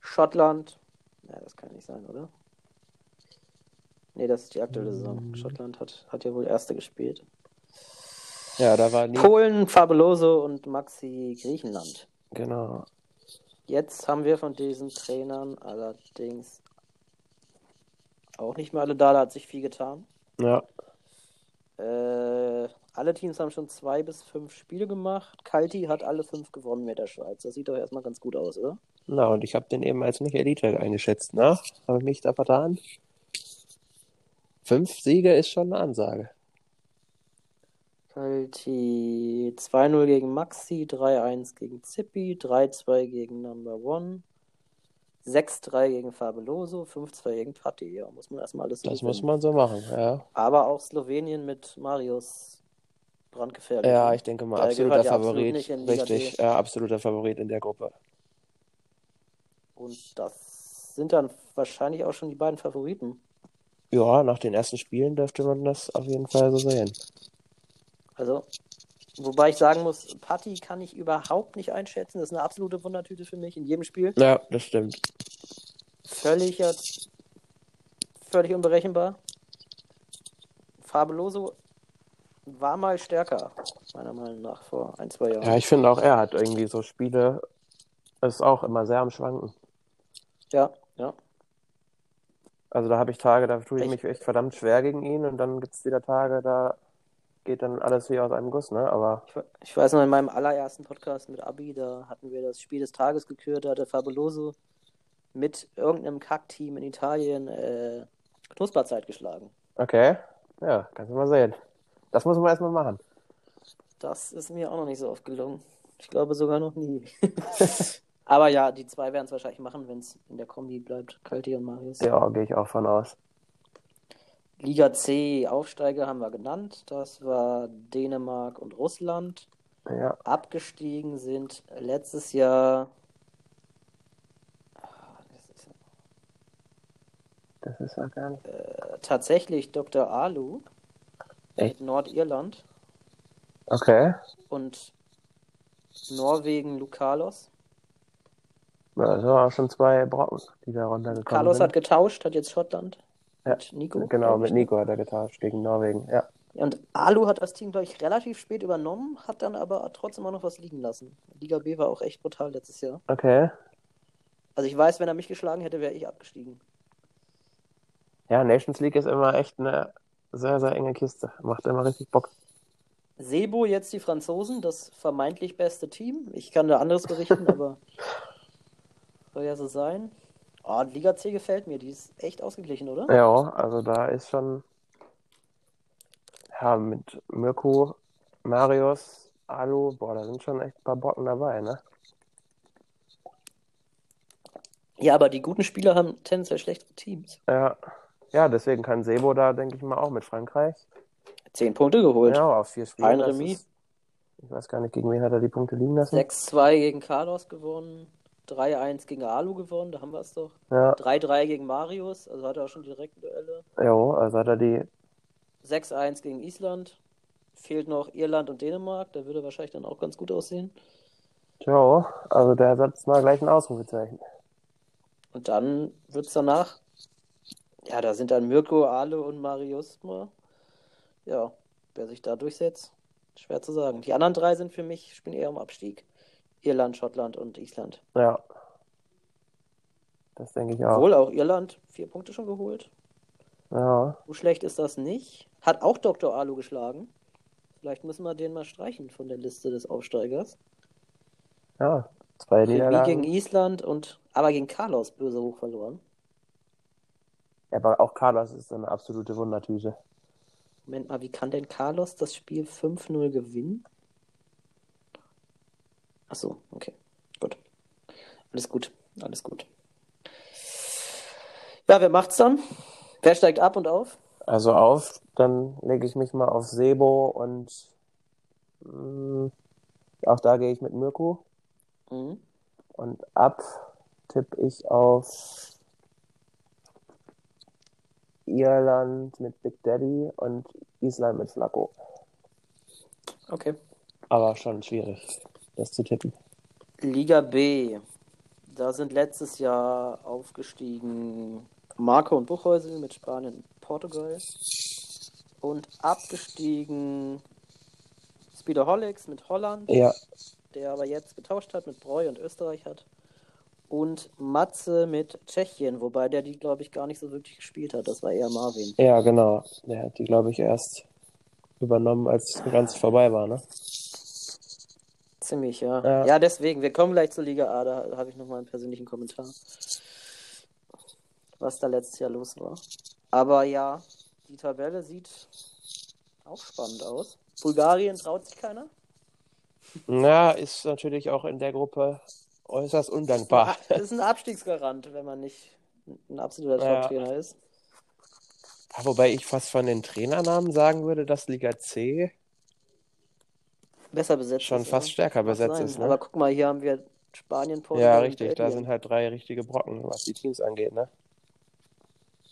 Schottland. Ja, das kann nicht sein, oder? Nee, das ist die aktuelle Saison. Schottland hat, hat ja wohl Erste gespielt. Ja, da war nie. Polen, Fabuloso und Maxi Griechenland. Genau. Jetzt haben wir von diesen Trainern allerdings auch nicht mehr alle da, da hat sich viel getan. Ja. Äh, alle Teams haben schon zwei bis fünf Spiele gemacht. Kalti hat alle fünf gewonnen mit der Schweiz. Das sieht doch erstmal ganz gut aus, oder? Na, und ich habe den eben als nicht Elite eingeschätzt, ne? Habe ich mich da vertan? Fünf Siege ist schon eine Ansage. Kalti 2-0 gegen Maxi, 3-1 gegen Zippi, 3-2 gegen Number One, 6-3 gegen Fabuloso, 5-2 gegen Patti. Ja, muss man erstmal alles Das muss man so machen, ja. Aber auch Slowenien mit Marius brandgefährlich. Ja, ich denke mal, Der absoluter absolut Favorit. Liga Richtig, ja, absoluter Favorit in der Gruppe. Und das sind dann wahrscheinlich auch schon die beiden Favoriten. Ja, nach den ersten Spielen dürfte man das auf jeden Fall so sehen. Also, wobei ich sagen muss, Patti kann ich überhaupt nicht einschätzen. Das ist eine absolute Wundertüte für mich in jedem Spiel. Ja, das stimmt. Völlig, völlig unberechenbar. Fabuloso war mal stärker, meiner Meinung nach, vor ein, zwei Jahren. Ja, ich finde auch, er hat irgendwie so Spiele, ist auch immer sehr am Schwanken. Ja, ja. Also da habe ich Tage, da tue ich Echt? mich echt verdammt schwer gegen ihn und dann gibt es wieder Tage, da geht dann alles wie aus einem Guss, ne? Aber Ich, ich weiß noch, in meinem allerersten Podcast mit Abi, da hatten wir das Spiel des Tages gekürt, da hatte Fabuloso mit irgendeinem Kackteam in Italien äh, Knusperzeit geschlagen. okay, ja, kannst du mal sehen. Das muss man erstmal machen. Das ist mir auch noch nicht so oft gelungen. Ich glaube sogar noch nie. Aber ja, die zwei werden es wahrscheinlich machen, wenn es in der Kombi bleibt. Kalti und Marius. Ja, gehe ich auch von aus. Liga C, Aufsteiger haben wir genannt. Das war Dänemark und Russland. Ja, Abgestiegen sind letztes Jahr. Ah, das ist, ja gar nicht. äh, tatsächlich Dr. Alu Echt? mit Nordirland Okay. und Norwegen Lukalos. Waren auch schon zwei Brocken, die da runtergekommen Carlos sind. hat getauscht, hat jetzt Schottland. Ja, Mit Nico. Genau, mit ne? Nico hat er getauscht gegen Norwegen. Ja. Und Alu hat das Team, glaube ich, relativ spät übernommen, hat dann aber trotzdem auch noch was liegen lassen. Liga B war auch echt brutal letztes Jahr. Okay. Also ich weiß, wenn er mich geschlagen hätte, wäre ich abgestiegen. Ja, Nations League ist immer echt eine sehr, sehr enge Kiste. Macht immer richtig Bock. Sebo, jetzt die Franzosen, das vermeintlich beste Team. Ich kann da anderes berichten, aber soll ja so sein. Oh, Liga C gefällt mir, die ist echt ausgeglichen, oder? Ja, also da ist schon. Ja, mit Mirko, Marius, Alu, boah, da sind schon echt ein paar Brocken dabei, ne? Ja, aber die guten Spieler haben tendenziell schlechtere Teams. Ja. Ja, deswegen kann Sebo da, denke ich mal, auch mit Frankreich. Zehn Punkte geholt. Ja, auf vier Spiele. Ein Remis. ist- Ich weiß gar nicht, gegen wen hat er die Punkte liegen lassen. 6-2 gegen Carlos gewonnen, 3-1 gegen Alu gewonnen, da haben wir es doch. Ja, 3-3 gegen Marius, also hat er auch schon direkte Duelle. jo, also hat er die. 6-1 gegen Island. Fehlt noch Irland und Dänemark, da würde wahrscheinlich dann auch ganz gut aussehen. Jo, also der setzt mal gleich ein Ausrufezeichen. Und dann wird es danach, ja, da sind dann Mirko, Ale und Marius mal. Ja, wer sich da durchsetzt, schwer zu sagen. Die anderen drei sind für mich, spielen eher um Abstieg. Irland, Schottland und Island. Ja. Das denke ich auch. Obwohl auch Irland vier Punkte schon geholt. Ja. So schlecht ist das nicht. Hat auch Dr. Alu geschlagen. Vielleicht müssen wir den mal streichen von der Liste des Aufsteigers. Ja. Zwei Remis gegen Niederlagen. Island und aber gegen Carlos böse hoch verloren. Ja, aber auch Carlos ist eine absolute Wundertüte. Moment mal, wie kann denn Carlos das Spiel 5-0 gewinnen? Ach so, okay. Gut. Alles gut. Alles gut. Ja, wer macht's dann? Wer steigt ab und auf? Also auf, dann lege ich mich mal auf Sebo und mh, auch da gehe ich mit Mirko. Mhm. Und ab tippe ich auf Irland mit Big Daddy und Island mit Flacco. Okay. Aber schon schwierig, das zu tippen. Liga B. Da sind letztes Jahr aufgestiegen Marco und Buchhäusel mit Spanien und Portugal. Und abgestiegen Speederholics mit Holland, Ja, der aber jetzt getauscht hat mit Breu und Österreich hat. Und Matze mit Tschechien, wobei der die, glaube ich, gar nicht so wirklich gespielt hat. Das war eher Marvin. ja, genau. Der hat die, glaube ich, erst übernommen, als es ganz vorbei war, ne? Ziemlich, ja. Ja. Ja, deswegen, wir kommen gleich zur Liga A, da habe ich nochmal einen persönlichen Kommentar, was da letztes Jahr los war. Aber ja, die Tabelle sieht auch spannend aus. Bulgarien traut sich keiner. Ja, ist natürlich auch in der Gruppe äußerst undankbar. Das ist ein Abstiegsgarant, wenn man nicht ein absoluter Ja. Top-Trainer ist. Ja, Wobei ich fast von den Trainernamen sagen würde, dass Liga C Besser besetzt schon ist, fast ja. stärker besetzt sein. ist. Ne? Aber guck mal, hier haben wir Spanien, Portugal Ja, richtig. Da sind halt drei richtige Brocken, was die Teams angeht. Ne?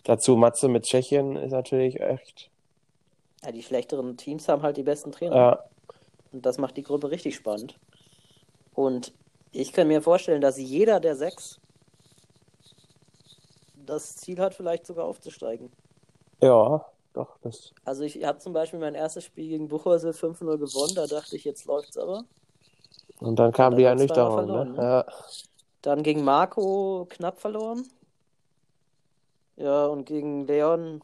Dazu Matze mit Tschechien ist natürlich echt. Ja, die schlechteren Teams haben halt die besten Trainer. Ja, Und das macht die Gruppe richtig spannend. Und ich kann mir vorstellen, dass jeder der sechs das Ziel hat, vielleicht sogar aufzusteigen. ja, doch, das. Also ich habe zum Beispiel mein erstes Spiel gegen Buchhäusel 5-0 gewonnen, da dachte ich, jetzt läuft's aber. Und dann kam die Ernüchterung, verloren, ne? ne? Ja. Dann gegen Marco knapp verloren. Ja, und gegen Leon,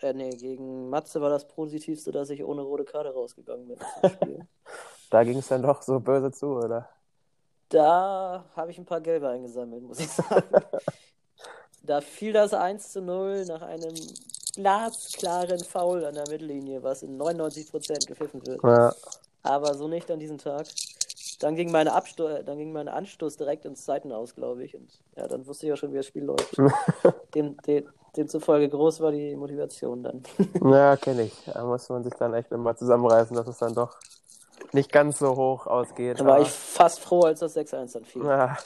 äh nee, gegen Matze war das Positivste, dass ich ohne rote Karte rausgegangen bin. Da ging es dann doch so böse zu, oder? Da habe ich ein paar Gelbe eingesammelt, muss ich sagen. Da fiel das 1 zu 0 nach einem glasklaren Foul an der Mittellinie, was in 99% gepfiffen wird. Ja. Aber so nicht an diesem Tag. Dann ging meine, Absto dann ging mein Anstoß direkt ins Seitenaus, glaube ich. Und ja, dann wusste ich ja schon, wie das Spiel läuft. Dem, dem, demzufolge groß war die Motivation dann. Ja, kenne ich. Da muss man sich dann echt immer zusammenreißen, dass es dann doch nicht ganz so hoch ausgeht. Da war aber- ich fast froh, als das 6-1 dann fiel. ja,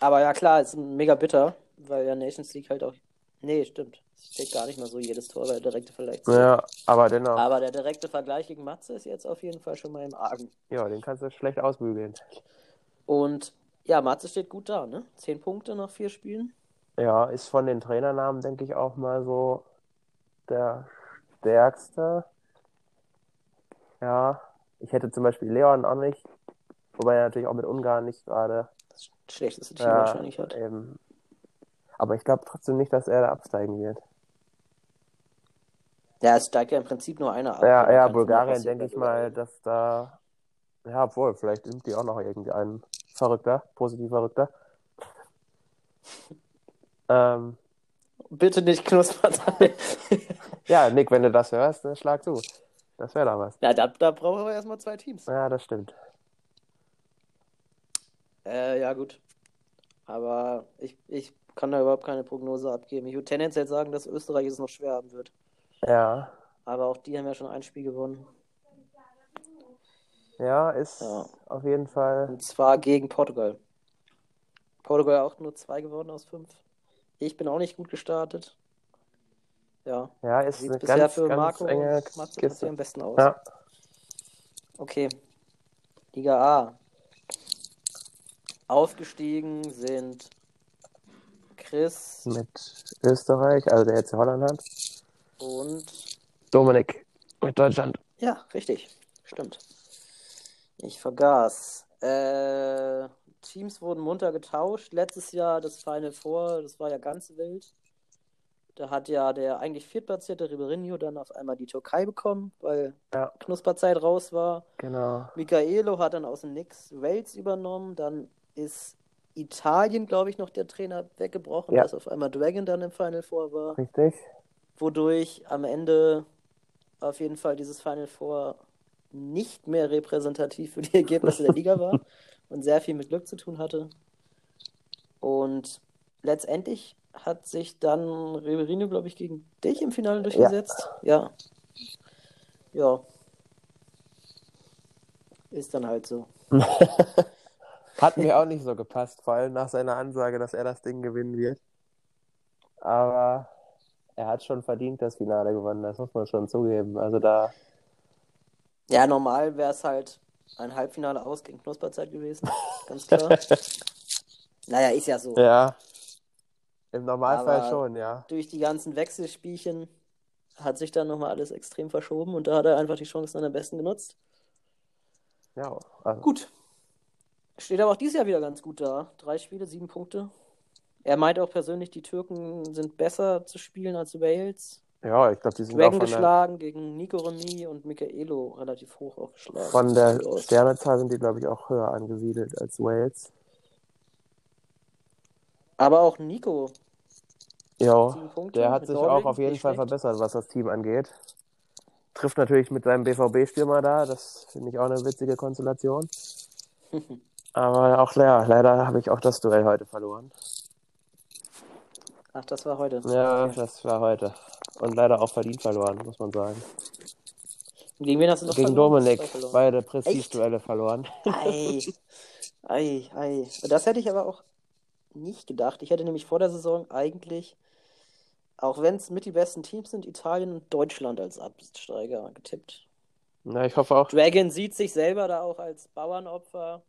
Aber ja, klar, ist mega bitter, weil ja Nations League halt auch. Nee, stimmt. Es steht gar nicht mal so jedes Tor, weil der direkte zählt. ja, aber dennoch, Aber der direkte Vergleich gegen Matze ist jetzt auf jeden Fall schon mal im Argen. ja, den kannst du schlecht ausbügeln. Und ja, Matze steht gut da, ne? Zehn Punkte nach vier Spielen. Ja, ist von den Trainernamen, denke ich, auch mal so der stärkste. Ja, ich hätte zum Beispiel Leon auch nicht, wobei er natürlich auch mit Ungarn nicht gerade. Das schlechteste Team Ja, wahrscheinlich hat. eben. Aber ich glaube trotzdem nicht, dass er da absteigen wird. Ja, es steigt ja im Prinzip nur einer ab. Ja, Da ja, Bulgarien denke ich mal, dass da. Ja, obwohl, vielleicht sind die auch noch irgendein Verrückter, positiv Verrückter. Ähm, Bitte nicht Knusperteil. ja, Nick, wenn du das hörst, dann schlag zu. Das wäre doch was. ja, da, da brauchen wir erstmal zwei Teams. Ja, das stimmt. Äh, ja, gut. Aber ich, ich kann da überhaupt keine Prognose abgeben. Ich würde tendenziell sagen, dass Österreich es noch schwer haben wird. Ja, Aber auch die haben ja schon ein Spiel gewonnen. ja, ist Ja. auf jeden Fall. Und zwar gegen Portugal. Portugal auch nur zwei gewonnen aus fünf. Ich bin auch nicht gut gestartet. Ja, Ja, ist sieht eine bisher ganz, für ganz Marco enge Kiste. am besten aus. Ja, Okay. Liga A. Aufgestiegen sind Chris mit Österreich, also der jetzt Holland hat. und Dominik mit Deutschland. Ja, richtig. Stimmt. Ich vergaß. Äh, Teams wurden munter getauscht. Letztes Jahr das Final Four, das war ja ganz wild. Da hat ja der eigentlich viertplatzierte Ribeirinho dann auf einmal die Türkei bekommen, weil Ja, Knusperzeit raus war. genau. Michaelo hat dann aus dem Nix Wales übernommen. Dann ist Italien, glaube ich, noch der Trainer weggebrochen, Ja. dass auf einmal Dragon dann im Final Four war Richtig. wodurch am Ende auf jeden Fall dieses Final Four nicht mehr repräsentativ für die Ergebnisse der Liga war und sehr viel mit Glück zu tun hatte. Und letztendlich hat sich dann Riverino, glaube ich, gegen dich im Finale durchgesetzt. Ja. Ja. Ist dann halt so. Hat mir auch nicht so gepasst, vor allem nach seiner Ansage, dass er das Ding gewinnen wird. Aber er hat schon verdient das Finale gewonnen, das muss man schon zugeben. Also da, Ja, normal wäre es halt ein Halbfinale aus gegen Knusperzeit gewesen. Ganz klar. naja, ist ja so. ja, im Normalfall Aber- schon, ja. durch die ganzen Wechselspielchen hat sich dann nochmal alles extrem verschoben und da hat er einfach die Chancen am besten genutzt. Ja, also, Gut. Steht aber auch dieses Jahr wieder ganz gut da. Drei Spiele, sieben Punkte. Er meint auch persönlich, die Türken sind besser zu spielen als Wales. ja, ich glaube, die sind auch Dragon der, geschlagen gegen Nico Remy und Michaelo relativ hoch auch geschlagen. von der. Sternezahl sind die, glaube ich, auch höher angesiedelt als Wales. Aber auch Nico, Ja, der hat sich Norwegen, auch auf jeden Fall schlecht. verbessert, was das Team angeht. Trifft natürlich mit seinem BVB-Stürmer da, das finde ich auch eine witzige Konstellation. Aber auch ja, leider habe ich auch das Duell heute verloren. Ach, das war heute. Ja, Okay. das war heute. Und leider auch verdient verloren, muss man sagen. Gegen wen hast du noch Gegen verloren? Dominik verloren. beide Prestige-Duelle verloren. Ei, ei, ei. Das hätte ich aber auch nicht gedacht. Ich hätte nämlich vor der Saison eigentlich, auch wenn es mit die besten Teams sind, Italien und Deutschland als Absteiger getippt. Na, ich hoffe auch. Dragon sieht sich selber da auch als Bauernopfer.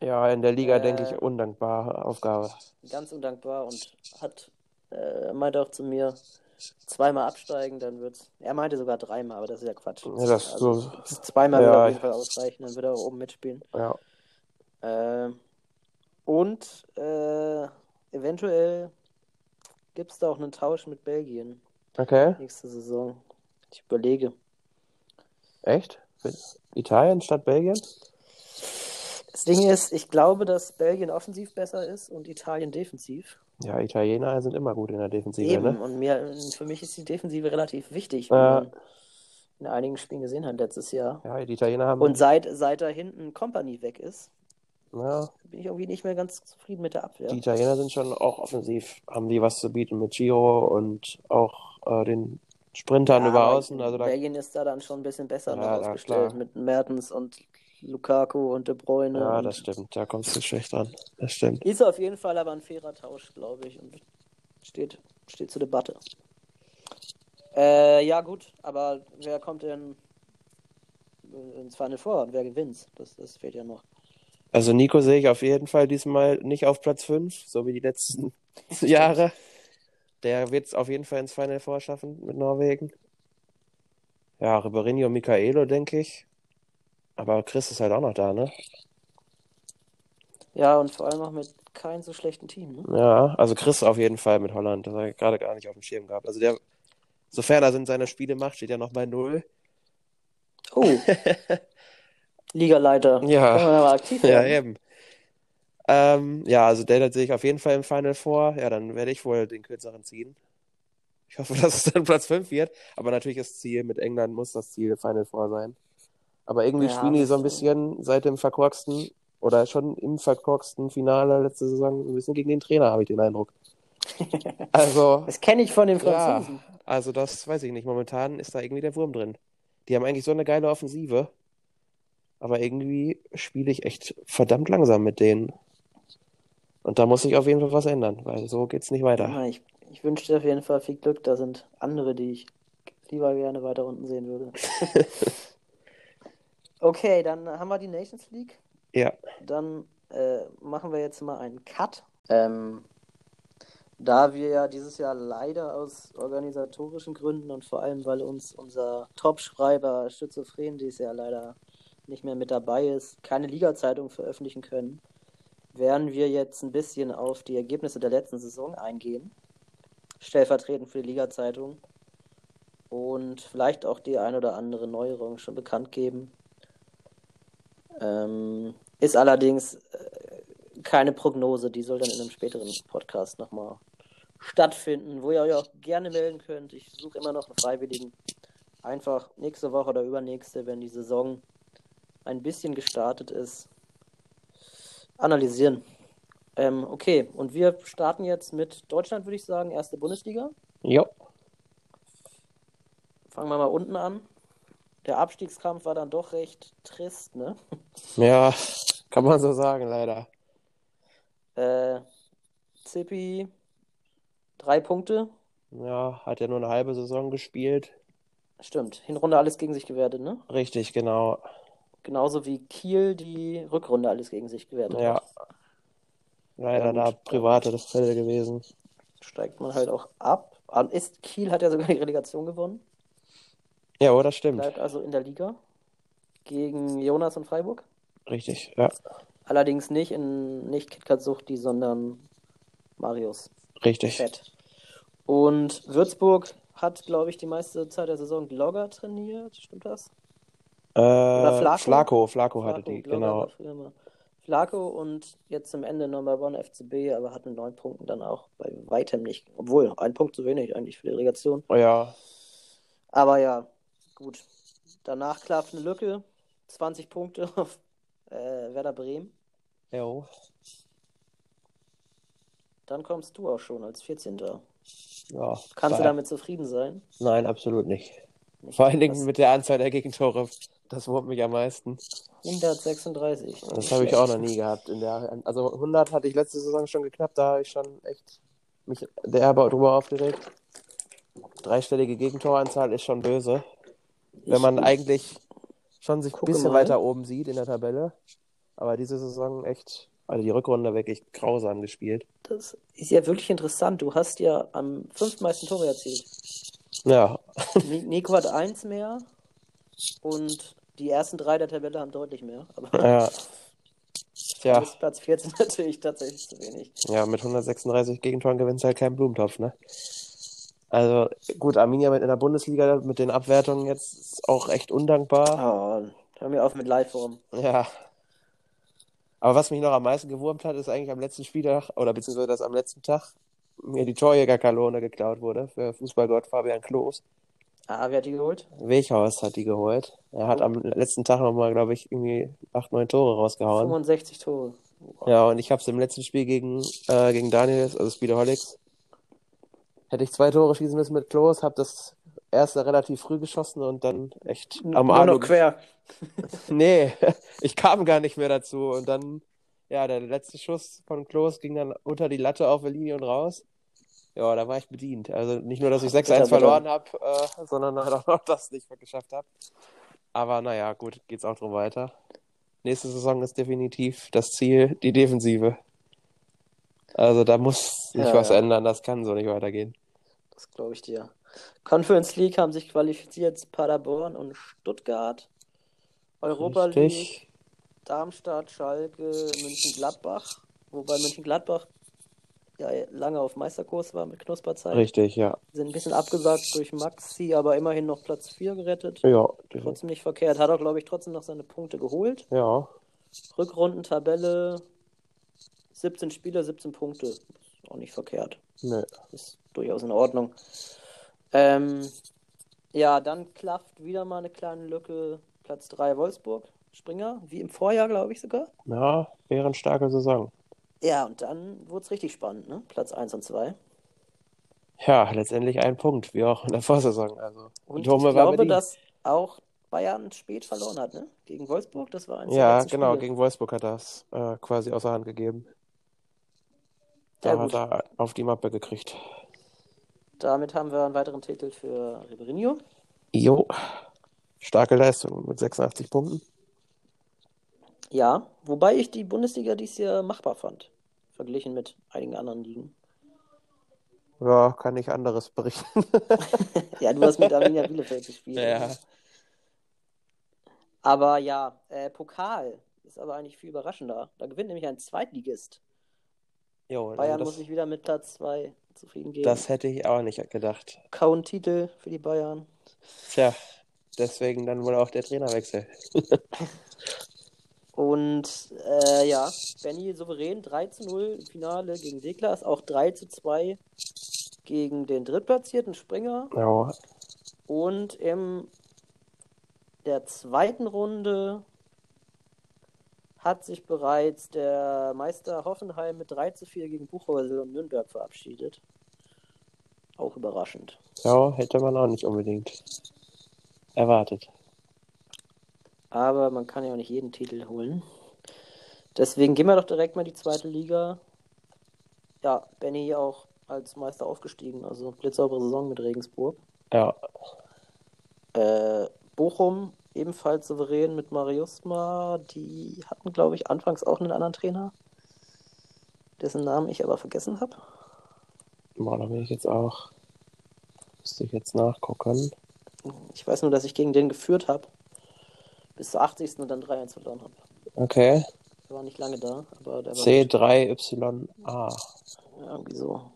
Ja, in der Liga, Äh, denke ich, undankbare Aufgabe. Ganz undankbar und hat, äh, meinte auch zu mir, zweimal absteigen, dann wird's. Er meinte sogar dreimal, aber das ist ja Quatsch. Ja, das Also, so, zweimal Ja, wird auf jeden Fall ausreichen, dann wird er oben mitspielen. ja. Äh, und äh, eventuell gibt es da auch einen Tausch mit Belgien Okay, nächste Saison. Ich überlege. echt? Italien statt Belgien? Das Ding ist, ich glaube, dass Belgien offensiv besser ist und Italien defensiv. Ja, Italiener sind immer gut in der Defensive, Eben. ne? Und mir, für mich ist die Defensive relativ wichtig, Ja. man in einigen Spielen gesehen hat letztes Jahr. Ja, die Italiener haben. Und seit, seit da hinten Company weg ist, ja, bin ich irgendwie nicht mehr ganz zufrieden mit der Abwehr. die Italiener sind schon auch offensiv, haben die was zu bieten mit Giro und auch äh, den Sprintern Ja, über außen. Also da, Belgien ist da dann schon ein bisschen besser Ja, klar. mit Mertens und Lukaku und De Bruyne. ja, das stimmt, da kommst du schlecht dran. Das stimmt. Ist auf jeden Fall aber ein fairer Tausch, glaube ich, und steht, steht zur Debatte. Äh, ja, gut, aber wer kommt denn ins Final vor und wer gewinnt? Das, das fehlt ja noch. Also Nico sehe ich auf jeden Fall diesmal nicht auf Platz 5, so wie die letzten Jahre. Der wird es auf jeden Fall ins Final Four schaffen mit Norwegen. Ja, Ribéry und Michaelo, denke ich. Aber Chris ist halt auch noch da, ne? Ja, und vor allem auch mit keinem so schlechten Team. Ne? Ja, also Chris auf jeden Fall mit Holland. Das habe ich gerade gar nicht auf dem Schirm gehabt. Also der, sofern er in seine Spiele macht, steht er noch bei Null. Oh, Ligaleiter. Ja. Aktiv Ja, eben. Ähm, ja, also Daylight sehe ich auf jeden Fall im Final Four. Ja, dann werde ich wohl den kürzeren ziehen. Ich hoffe, dass es dann Platz 5 wird. Aber natürlich das Ziel mit England muss das Ziel Final Four sein. Aber irgendwie Ja, spielen die so ein bisschen seit dem verkorksten oder schon im verkorksten Finale letzte Saison so ein bisschen gegen den Trainer, habe ich den Eindruck. Also, Das kenne ich von den Ja. Franzosen. also das weiß ich nicht. Momentan ist da irgendwie der Wurm drin. Die haben eigentlich so eine geile Offensive. Aber irgendwie spiele ich echt verdammt langsam mit denen. Und da muss sich auf jeden Fall was ändern, weil so geht's nicht weiter. Ja, ich, ich wünsche dir auf jeden Fall viel Glück. Da sind andere, die ich lieber gerne weiter unten sehen würde. okay, dann haben wir die Nations League. Ja, Dann äh, machen wir jetzt mal einen Cut. Ähm, da wir ja dieses Jahr leider aus organisatorischen Gründen und vor allem, weil uns unser Top-Schreiber Schizophren dieses Jahr leider nicht mehr mit dabei ist, keine Liga-Zeitung veröffentlichen können, werden wir jetzt ein bisschen auf die Ergebnisse der letzten Saison eingehen. Stellvertretend für die Liga-Zeitung. Und vielleicht auch die ein oder andere Neuerung schon bekannt geben. Ähm, ist allerdings äh, keine Prognose, die soll dann in einem späteren Podcast nochmal stattfinden, wo ihr euch auch gerne melden könnt. Ich suche immer noch einen Freiwilligen. Einfach nächste Woche oder übernächste, wenn die Saison ein bisschen gestartet ist, analysieren. Ähm, okay, und wir starten jetzt mit Deutschland, würde ich sagen, erste Bundesliga. jo. Fangen wir mal unten an. Der Abstiegskampf war dann doch recht trist, ne? Ja, kann man so sagen, leider. Äh, Zippi, drei Punkte. Ja, hat ja nur eine halbe Saison gespielt. Stimmt, Hinrunde alles gegen sich gewertet, ne? Richtig, genau. Genauso wie Kiel die Rückrunde alles gegen sich gewertet Ja. hat. Leider Ja, da private das Fälle gewesen. Steigt man halt auch ab. An- Ist Kiel hat ja sogar die Relegation gewonnen. Ja, oh, das stimmt. Bleibt also in der Liga. Gegen Jonas und Freiburg. Richtig, ja. Allerdings nicht in nicht KitKat Suchti, sondern Marius Richtig. Fett. Und Würzburg hat, glaube ich, die meiste Zeit der Saison Glogger trainiert. Stimmt das? Äh, Flacco? Flacco, Flacco hatte Flacco, die, Glogger genau. Flacco und jetzt zum Ende Number One FCB, aber hat mit neun Punkten dann auch bei weitem nicht. Obwohl, ein Punkt zu wenig eigentlich für die Relegation. Oh ja, Aber ja, gut. Danach klafft eine Lücke. 20 Punkte auf äh, Werder Bremen. jo. Dann kommst du auch schon als 14. Ja. Kannst du damit zufrieden sein? Nein, absolut nicht. Nicht? Vor allen Dingen mit der Anzahl der Gegentore Das wurmt mich am meisten. 136. Das habe ich auch noch nie gehabt. In der, also 100 hatte ich letzte Saison schon geknappt, da habe ich schon echt mich derbe drüber aufgeregt. Dreistellige Gegentoranzahl ist schon böse. Wenn man eigentlich schon sich ein bisschen mal. weiter oben sieht in der Tabelle. Aber diese Saison echt, also die Rückrunde wirklich grausam gespielt. Das ist ja wirklich interessant. Du hast ja am fünftmeisten Tore erzielt. Ja, Ni- Nico hat eins mehr und die ersten drei der Tabelle haben deutlich mehr. Aber ja. Tja, Platz 14 natürlich tatsächlich zu wenig. ja, mit 136 Gegentoren gewinnst du halt keinen Blumentopf, ne? Also gut, Arminia mit in der Bundesliga mit den Abwertungen jetzt ist auch echt undankbar. Oh, hör mir auf mit Live-Form. Ja. Aber was mich noch am meisten gewurmt hat, ist eigentlich am letzten Spieltag, oder beziehungsweise dass am letzten Tag mir die Torjägerkanone geklaut wurde für Fußballgott Fabian Klos. Ah, wer hat die geholt? Weghaus hat die geholt. Er hat am letzten Tag nochmal, glaube ich, irgendwie acht, neun Tore rausgehauen. 65 Tore. Ja, und ich habe es im letzten Spiel gegen, äh, gegen Daniel, also Speedaholics, hätte ich zwei Tore schießen müssen mit Klos, habe das erste relativ früh geschossen und dann echt am Nur noch quer. Nee, ich kam gar nicht mehr dazu. Und dann, ja, der letzte Schuss von Klos ging dann unter die Latte auf der Linie und raus. Ja, da war ich bedient. Also nicht nur, dass ich 6-1 Bitter, bitter. verloren habe, äh, sondern auch noch das nicht geschafft habe. Aber naja, gut, geht's auch drum weiter. Nächste Saison ist definitiv das Ziel, die Defensive. Also da muss sich Ja, was ja. ändern, das kann so nicht weitergehen. Das glaube ich dir. Conference League haben sich qualifiziert Paderborn und Stuttgart. Europa League, Richtig. Darmstadt, Schalke, München-Gladbach. Wobei München-Gladbach ja lange auf Meisterkurs war mit Knusperzeit. Richtig, ja. Sind ein bisschen abgesagt durch Maxi, aber immerhin noch Platz 4 gerettet. Ja, definitiv. Trotzdem nicht verkehrt. Hat auch, glaube ich, trotzdem noch seine Punkte geholt. ja. Rückrundentabelle 17 Spiele, 17 Punkte. Ist auch nicht verkehrt. Nö. Ist durchaus in Ordnung. Ähm, ja, dann klafft wieder mal eine kleine Lücke. Platz 3 Wolfsburg. Springer, wie im Vorjahr, glaube ich sogar. Ja, wäre eine starke Saison. Ja, und dann wurde es richtig spannend, ne? Platz 1 und 2. Ja, letztendlich ein Punkt, wie auch in der Vorsaison. Also, Und ich glaube, dass auch Bayern spät verloren hat, ne? Gegen Wolfsburg, das war eins Ja, genau, gegen Wolfsburg hat es äh, quasi außer Hand gegeben. Da gut. hat er auf die Mappe gekriegt. Damit haben wir einen weiteren Titel für Ribeirinho. Jo. Starke Leistung mit 86 Punkten. Ja, wobei ich die Bundesliga dieses Jahr machbar fand. Verglichen mit einigen anderen Ligen. Ja, kann ich anderes berichten. Ja, du hast mit Arminia Bielefeld gespielt. Ja. Aber ja, äh, Pokal ist aber eigentlich viel überraschender. Da gewinnt nämlich ein Zweitligist. Jo, Bayern also muss das, sich wieder mit Platz 2 zufrieden geben. das hätte ich auch nicht gedacht. Kaum Titel für die Bayern. Tja, deswegen dann wohl auch der Trainerwechsel. Und äh, ja, Benny souverän 3 zu 0 im Finale gegen Deklas, auch 3 zu 2 gegen den drittplatzierten Springer. Ja, Und in der zweiten Runde hat sich bereits der Meister Hoffenheim mit 3 zu 4 gegen Buchholz und Nürnberg verabschiedet. Auch überraschend. ja, hätte man auch nicht unbedingt erwartet. Aber man kann ja auch nicht jeden Titel holen. Deswegen gehen wir doch direkt mal in die zweite Liga. Ja, Benny auch als Meister aufgestiegen, also blitzsaubere Saison mit Regensburg. Ja, Äh, Bochum ebenfalls souverän mit Mariusma. Die hatten, glaube ich, anfangs auch einen anderen Trainer, dessen Namen ich aber vergessen habe. boah, da bin ich jetzt auch. Müsste ich jetzt nachgucken. Ich weiß nur, dass ich gegen den geführt habe. Bis zur 80. und dann 3-1 verloren habe. Okay. Der war nicht lange da, aber der war C3YA. Ja, irgendwie so.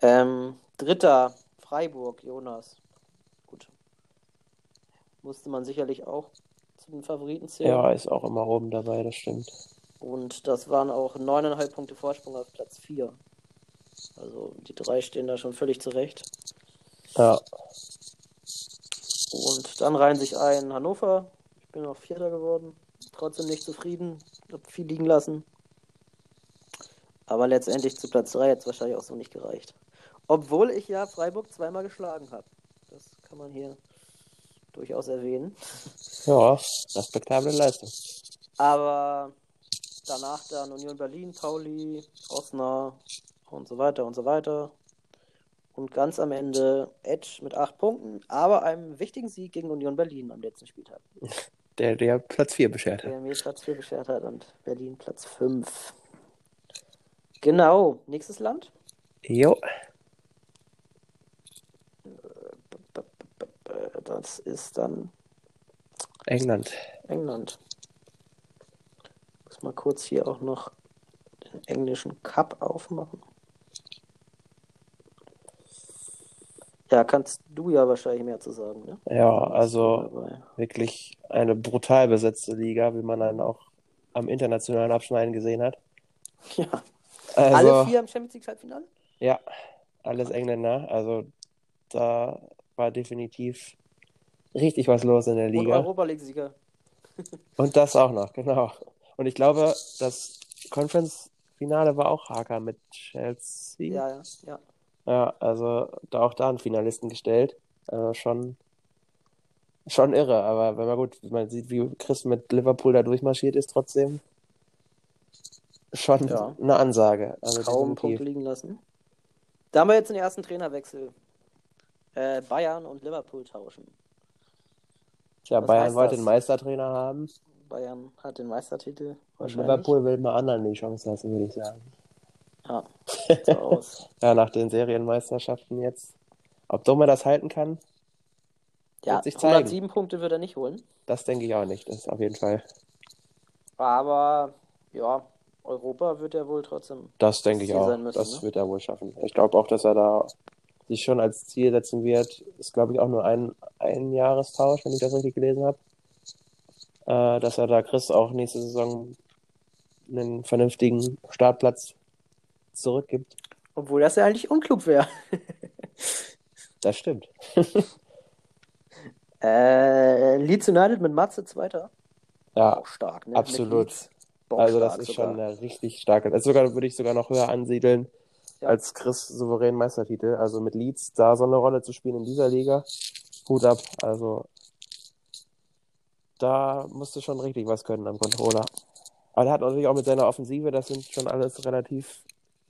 Ähm, dritter, Freiburg, Jonas. Musste man sicherlich auch zu den Favoriten zählen. Ja, ist auch immer oben dabei, das stimmt. Und das waren auch neuneinhalb Punkte Vorsprung auf Platz 4. Also die drei stehen da schon völlig zurecht. Ja, Und dann reihen sich ein Hannover. Ich bin auch Vierter geworden. Trotzdem nicht zufrieden. Hab viel liegen lassen. Aber letztendlich zu Platz 3 hat es wahrscheinlich auch so nicht gereicht. Obwohl ich ja Freiburg zweimal geschlagen habe. Das kann man hier durchaus erwähnen. Ja, respektable Leistung. Aber danach dann Union Berlin, Pauli, Osnabrück und so weiter und so weiter. Und ganz am Ende Edge mit acht Punkten, aber einem wichtigen Sieg gegen Union Berlin am letzten Spieltag. Der, der Platz 4 beschert hat. Der mir Platz 4 beschert hat und Berlin Platz 5. Genau, nächstes Land. Jo, Das ist dann England. England. Muss mal kurz hier auch noch den englischen Cup aufmachen. Ja, kannst du ja wahrscheinlich mehr zu sagen, ne? Ja, also wirklich eine brutal besetzte Liga, wie man dann auch am internationalen Abschneiden gesehen hat. Ja. Also, Alle vier im Champions League Halbfinale? ja, alles Engländer. Also da war definitiv richtig was los in der Und Liga. Europa League-Sieger. Und das auch noch, genau. Und ich glaube, das Conference-Finale war auch Haka mit Chelsea. Ja, ja, ja. Ja, also da auch da einen Finalisten gestellt. Also schon, schon irre. Aber wenn man gut, man sieht, wie Chris mit Liverpool da durchmarschiert ist, trotzdem schon Ja. eine Ansage. Also Kaum. Punkte liegen lassen. Da haben wir jetzt den ersten Trainerwechsel. Äh, Bayern und Liverpool tauschen. Tja, Was Bayern wollte das? den Meistertrainer haben. Bayern hat den Meistertitel Und. Liverpool will mal anderen die Chance lassen, würde ich sagen. Ja, so aus. Ja, nach den Serienmeisterschaften jetzt. Ob Dome das halten kann, Ja, sich zeigen. 107 Punkte wird er nicht holen. das denke ich auch nicht. Das auf jeden Fall. Aber ja, Europa wird er wohl trotzdem. Das denke ich auch. sein müssen, das ne? wird er wohl schaffen. Ich glaube auch, dass er da sich schon als Ziel setzen wird. Ist, glaube ich, auch nur ein, ein Jahrestausch, wenn ich das richtig gelesen habe. Äh, dass er da Chris auch nächste Saison einen vernünftigen Startplatz zurückgibt. Obwohl das ja eigentlich unklug wäre. Das stimmt. Äh, Leeds United mit Matze Zweiter. Ja, stark, ne? absolut. Also das ist sogar. schon eine richtig starke. Also sogar würde ich sogar noch höher ansiedeln Ja. als Chris souverän Meistertitel. Also mit Leeds da so eine Rolle zu spielen in dieser Liga. Hut ab. Also da musste schon richtig was können am Controller. Aber er hat natürlich auch mit seiner Offensive, das sind schon alles relativ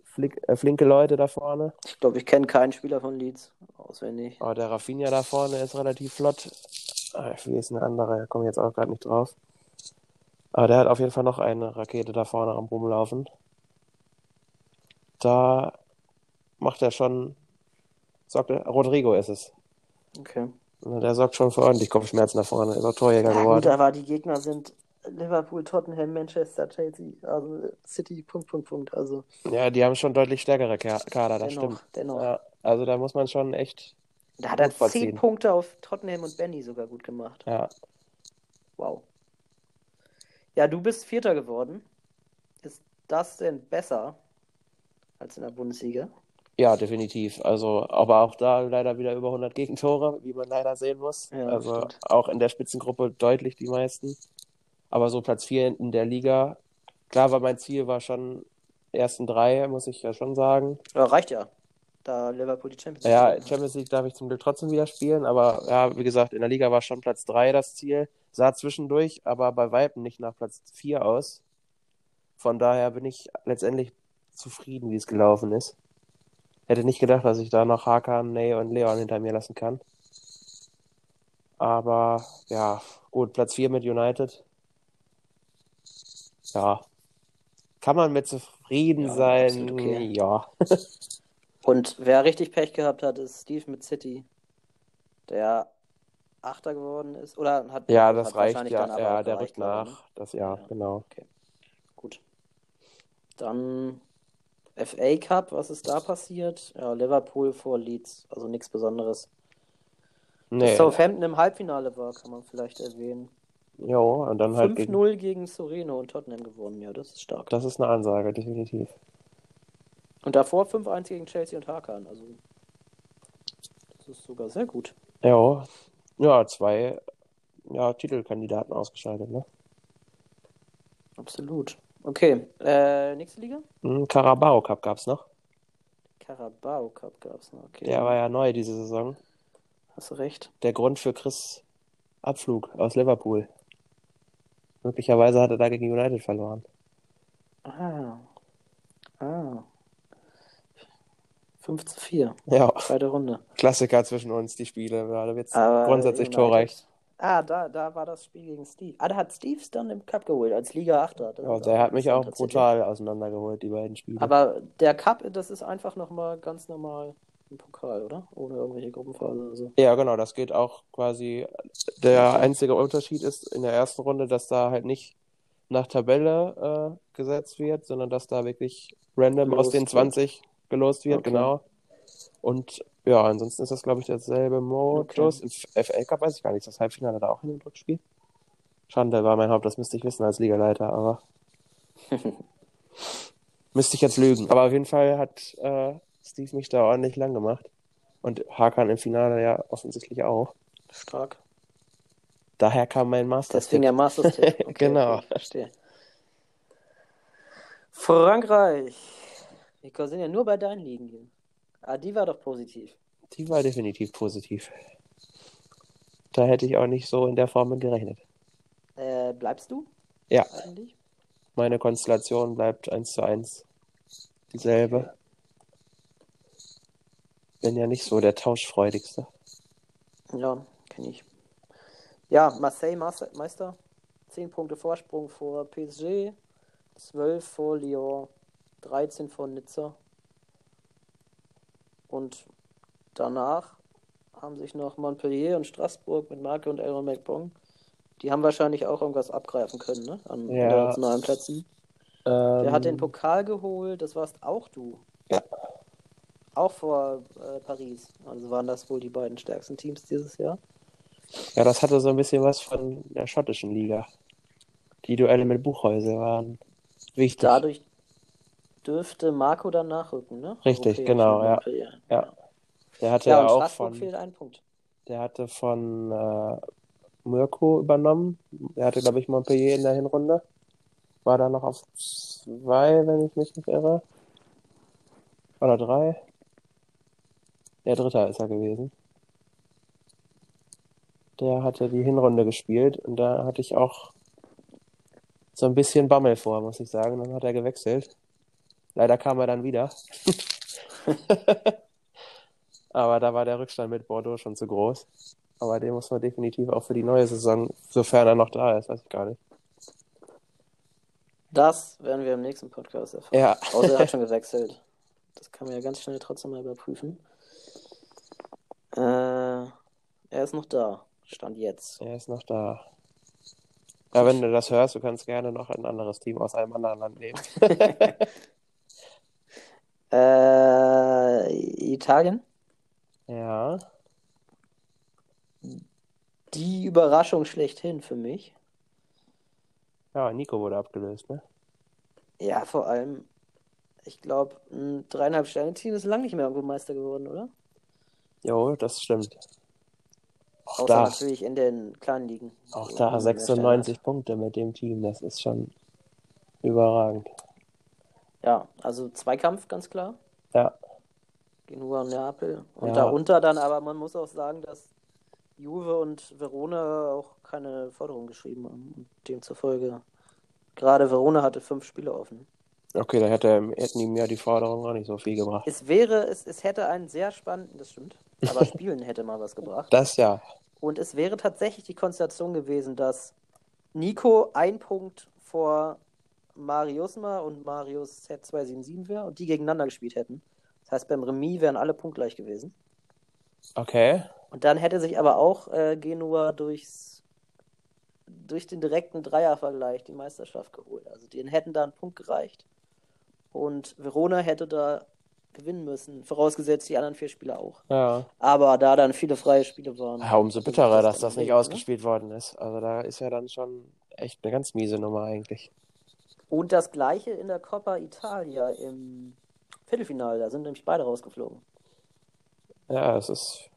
flick, äh, flinke Leute da vorne. Ich glaube, ich kenne keinen Spieler von Leeds auswendig. Aber der Rafinha da vorne ist relativ flott. Ah, Wie ist ein anderer? Da komme ich jetzt auch gerade nicht drauf. Aber der hat auf jeden Fall noch eine Rakete da vorne am Rumlaufen. Da macht er schon. Sorgt er, Rodrigo ist es. Okay. Der sorgt schon für ordentlich Kopfschmerzen da vorne. Ist auch Torjäger Ja, gut, geworden. aber die Gegner sind Liverpool, Tottenham, Manchester, Chelsea, also City, Punkt, Punkt, Punkt. Also Ja, die haben schon deutlich stärkere Ka- Kader, das dennoch, stimmt. dennoch. Ja, also da muss man schon echt. Da hat er gut. 10 Punkte auf Tottenham und Benny sogar gut gemacht. Ja, Wow. Ja, du bist Vierter geworden. Ist das denn besser als in der Bundesliga? ja, definitiv. Also, aber auch da leider wieder über 100 Gegentore, wie man leider sehen muss. Ja, also stimmt. auch in der Spitzengruppe deutlich die meisten. Aber so Platz 4 in der Liga. Klar war mein Ziel war schon ersten drei, muss ich ja schon sagen. Ja, reicht ja. Da Liverpool die Champions Ja, gewonnen hat. Champions League darf ich zum Glück trotzdem wieder spielen, aber ja, wie gesagt, in der Liga war schon Platz 3 das Ziel. Sah zwischendurch, aber bei Weitem nicht nach Platz 4 aus. Von daher bin ich letztendlich zufrieden, wie es gelaufen ist. Hätte nicht gedacht, dass ich da noch Hakan, Ney und Leon hinter mir lassen kann. Aber ja, gut, Platz 4 mit United. Ja. Kann man mit zufrieden Ja, sein? okay. Ja. Und wer richtig Pech gehabt hat, ist Steve mit City, der Achter geworden ist. Oder hat, Ja, das hat reicht ja. dann Ja, der rückt nach. Das, ja, Ja. genau. ne? Gut. Dann FA Cup, was ist da passiert? Ja, Liverpool vor Leeds, also nichts Besonderes. Nee. Southampton im Halbfinale war, kann man vielleicht erwähnen. Jo, und dann halt gegen. 5-0 gegen Soreno und Tottenham gewonnen, ja, das ist stark. Das ist eine Ansage, definitiv. Und davor 5-1 gegen Chelsea und Hakan, also das ist sogar sehr gut. Jo. Ja, zwei ja, Titelkandidaten ausgeschaltet, ne? Absolut. Okay, äh, nächste Liga? Hm, Carabao Cup gab's noch. Carabao Cup gab's noch, okay. Der war ja neu diese Saison. Hast du recht. Der Grund für Chris Abflug aus Liverpool. Möglicherweise hat er da gegen United verloren. Ah. Ah. 5 zu 4. Ja, Zweite Runde. Klassiker zwischen uns, die Spiele. Da wird grundsätzlich United- torreich. Ah, da, da war das Spiel gegen Steve. Ah, da hat Steve's dann im Cup geholt, als Liga 8. Das Ja, der hat mich auch brutal auseinandergeholt, die beiden Spiele. Aber der Cup, das ist einfach nochmal ganz normal im Pokal, oder? Ohne irgendwelche Gruppenphase oder so. Ja, genau, das geht auch quasi. Der einzige Unterschied ist in der ersten Runde, dass da halt nicht nach Tabelle äh, gesetzt wird, sondern dass da wirklich random aus Gelost den wird. 20 gelost wird, Okay. genau. Und ja, ansonsten ist das, glaube ich, derselbe Modus. Im FL Cup weiß ich gar nicht, das Halbfinale da auch in dem Rückspiel? Schande war mein Haupt, das müsste ich wissen als Ligaleiter, aber müsste ich jetzt lügen. Aber auf jeden Fall hat äh, Steve mich da ordentlich lang gemacht. Und Hakan im Finale ja offensichtlich auch. Stark. Daher kam mein Master. Deswegen der Masters Tipp. Okay, Genau. Okay, verstehe. Frankreich. Wir sind ja nur bei deinen Ligen hier. Ah, die war doch positiv. Die war definitiv positiv. Da hätte ich auch nicht so in der Form mit gerechnet. Äh, bleibst du Ja, eigentlich? meine Konstellation bleibt eins zu eins dieselbe. Bin ja nicht so der Tauschfreudigste. Ja, kenne ich. Ja, Marseille Meister. 10 Punkte Vorsprung vor PSG. 12 vor Lyon. 13 vor Nizza. Und danach haben sich noch Montpellier und Straßburg mit Marke und Aaron McBong. Die haben wahrscheinlich auch irgendwas abgreifen können, ne? An Ja. internationalen Plätzen. Ähm, Wer hat den Pokal geholt? Das warst auch du. Ja. Auch vor äh, Paris. Also waren das wohl die beiden stärksten Teams dieses Jahr. Ja, das hatte so ein bisschen was von der schottischen Liga. Die Duelle mit Buchhäuser waren wichtig. Dadurch dürfte Marco dann nachrücken, ne? Richtig, genau, in ja. Montpellier. Ja. Der hatte Ja, ja, auch Straßburg von, fehlt ein Punkt. der hatte von äh, Mirko übernommen. Der hatte, glaube ich, Montpellier in der Hinrunde. War da noch auf zwei, wenn ich mich nicht irre. Oder drei. Der Dritter ist er gewesen. Der hatte die Hinrunde gespielt und da hatte ich auch so ein bisschen Bammel vor, muss ich sagen. Dann hat er gewechselt. Leider kam er dann wieder. Aber da war der Rückstand mit Bordeaux schon zu groß. Aber den muss man definitiv auch für die neue Saison, sofern er noch da ist, weiß ich gar nicht. Das werden wir im nächsten Podcast erfahren. Ja, Außer er hat schon gewechselt. Das kann man ja ganz schnell trotzdem mal überprüfen. Äh, er ist noch da. Stand jetzt. er ist noch da. Ja, wenn du das hörst, du kannst gerne noch ein anderes Team aus einem anderen Land nehmen. Äh, Italien. Ja, Die Überraschung schlechthin für mich. ja, Nico wurde abgelöst, ne? Ja, vor allem, ich glaube, ein dreieinhalb Sterne-Team ist lange nicht mehr irgendwo Meister geworden, oder? Jo, das stimmt. Auch Außer da, natürlich in den kleinen Ligen. auch da man mehr Sterne 96 Punkte mit dem Team, das ist schon überragend. Ja, also Zweikampf, ganz klar. Ja, Genua und Neapel. Und Ja. darunter dann, aber man muss auch sagen, dass Juve und Verona auch keine Forderung geschrieben haben. Und demzufolge, gerade Verona hatte fünf Spiele offen. okay, da hätte, hätten ihm ja die Forderungen auch nicht so viel gebracht. Es wäre, es, es hätte einen sehr spannenden, das stimmt, aber Spielen hätte mal was gebracht. Das ja. Und es wäre tatsächlich die Konstellation gewesen, dass Nico ein Punkt vor Mariusma und Marius Z277 wäre und die gegeneinander gespielt hätten. Das heißt, beim Remis wären alle punktgleich gewesen. Okay. Und dann hätte sich aber auch äh, Genua durchs, durch den direkten Dreiervergleich die Meisterschaft geholt. Also denen hätten da einen Punkt gereicht. Und Verona hätte da gewinnen müssen, vorausgesetzt die anderen vier Spieler auch. Ja. Aber da dann viele freie Spiele waren. Ja, umso bitterer, dass dann das nicht ne? ausgespielt worden ist. Also da ist ja dann schon echt eine ganz miese Nummer eigentlich. Und das gleiche in der Coppa Italia im Viertelfinale. Da sind nämlich beide rausgeflogen. Ja, es ist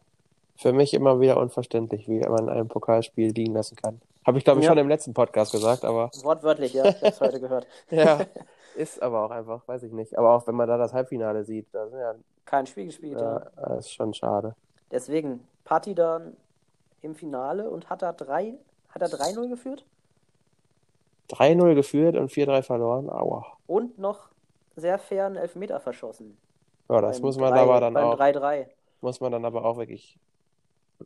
für mich immer wieder unverständlich, wie man ein Pokalspiel liegen lassen kann. Habe ich, glaube ich, Ja. schon im letzten Podcast gesagt, aber Wortwörtlich, ja, ich habe es heute gehört. ja, ist aber auch einfach, weiß ich nicht. Aber auch wenn man da das Halbfinale sieht, das, ja, Kein Spiel gespielt. Ja. ja, das ist schon schade. Deswegen, Partidan im Finale und hat da drei, hat er 3-0 geführt 3-0 geführt und 4-3 verloren. Aua. und noch sehr fairen Elfmeter verschossen. Ja, das Beim muss man 3 aber dann auch, 3-3. muss man dann aber auch wirklich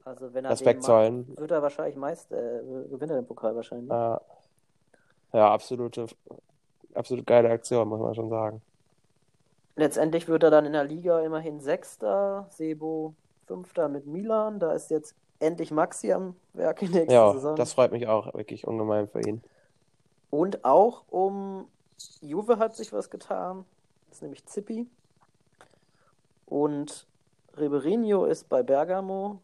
Also wenn er Respekt macht, zollen. wird er wahrscheinlich meist, äh, gewinnt er den Pokal wahrscheinlich. Äh, ja, absolute, absolut geile Aktion, muss man schon sagen. Letztendlich wird er dann in der Liga immerhin Sechster, Sebo Fünfter mit Milan. Da ist jetzt endlich Maxi am Werk in nächster Ja, Saison. das freut mich auch wirklich ungemein für ihn. Und auch um Juve hat sich was getan. Das ist nämlich Zippi. Und Ribeirinho ist bei Bergamo.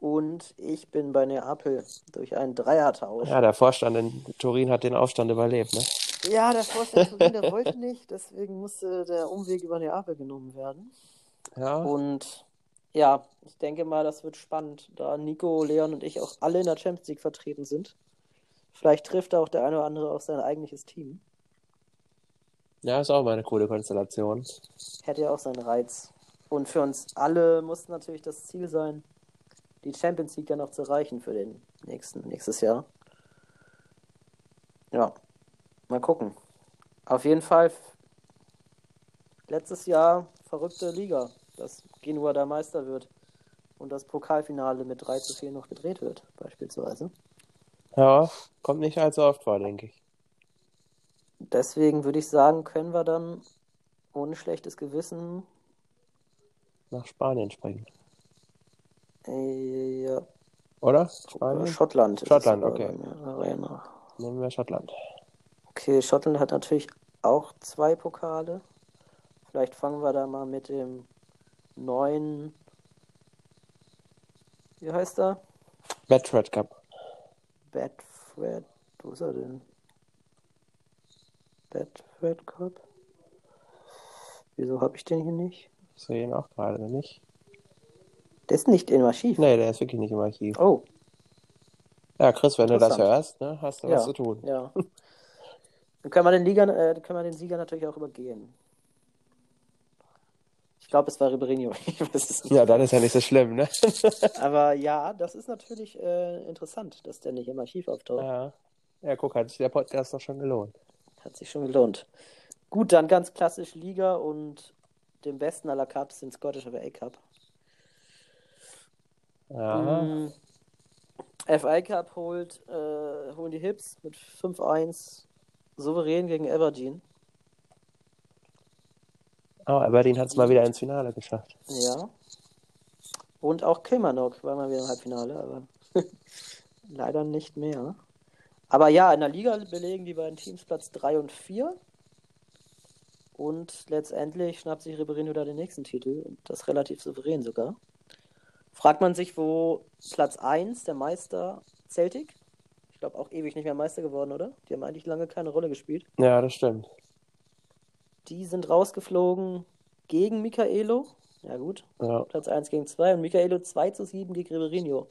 Und ich bin bei Neapel durch einen Dreiertausch. Ja, der Vorstand in Turin hat den Aufstand überlebt, ne? Ja, der Vorstand Turin, der wollte nicht, deswegen musste der Umweg über Neapel genommen werden. Ja, Und ja, ich denke mal, das wird spannend, da Nico, Leon und ich auch alle in der Champions League vertreten sind. Vielleicht trifft auch der eine oder andere auf sein eigentliches Team. ja, ist auch mal eine coole Konstellation. Hätte ja auch seinen Reiz. Und für uns alle muss natürlich das Ziel sein, die Champions League ja noch zu erreichen für den nächsten, nächstes Jahr. Ja, mal gucken. Auf jeden Fall letztes Jahr verrückte Liga, dass Genua der Meister wird und das Pokalfinale mit 3 zu 4 noch gedreht wird, beispielsweise. Ja, kommt nicht allzu oft vor, denke ich. Deswegen würde ich sagen, können wir dann ohne schlechtes Gewissen Nach Spanien springen. äh, ja, Oder? Spanien? Schottland. Schottland, okay. Arena. Nehmen wir Schottland. Okay, Schottland hat natürlich auch zwei Pokale. Vielleicht fangen wir da mal mit dem neuen. Wie heißt er? Bedford Cup. Bedford. Wo ist er denn? Bedford Cup? Wieso habe ich den hier nicht? Ich sehe ihn auch gerade nicht. Der ist nicht im Archiv. Nee, der ist wirklich nicht im Archiv. Oh, Ja, Chris, wenn du das hörst, ne, hast du Ja. was zu tun. ja. Dann können wir den Liga, äh, können wir den Sieger natürlich auch übergehen. Ich glaube, es war nicht. Ja, dann ist ja nicht so schlimm, ne? Aber ja, das ist natürlich äh, interessant, dass der nicht im Archiv auftaucht. Ja. Ja, guck, hat sich der Podcast doch schon gelohnt. Hat sich schon gelohnt. Gut, dann ganz klassisch Liga und dem besten aller Cups, den Scottish FA Cup. Ja. Mm, FA Cup holt, äh, holen die Hips mit 5-1 souverän gegen Aberdeen. Oh, Aberdeen hat es mal wieder ins Finale geschafft. Ja. Und auch Kilmarnock war mal wieder im Halbfinale, aber leider nicht mehr. Aber ja, in der Liga belegen die beiden Teams Platz 3 und 4. Und letztendlich schnappt sich Ribéry wieder den nächsten Titel. Und das relativ souverän sogar. Fragt man sich, wo Platz 1, der Meister Celtic, ich glaube auch ewig nicht mehr Meister geworden, oder? Die haben eigentlich lange keine Rolle gespielt. Ja, das stimmt. Die sind rausgeflogen gegen Michaelo. Ja gut, Ja. Platz 1 gegen 2 und Michaelo 2 zu 7 gegen Ribeirinho.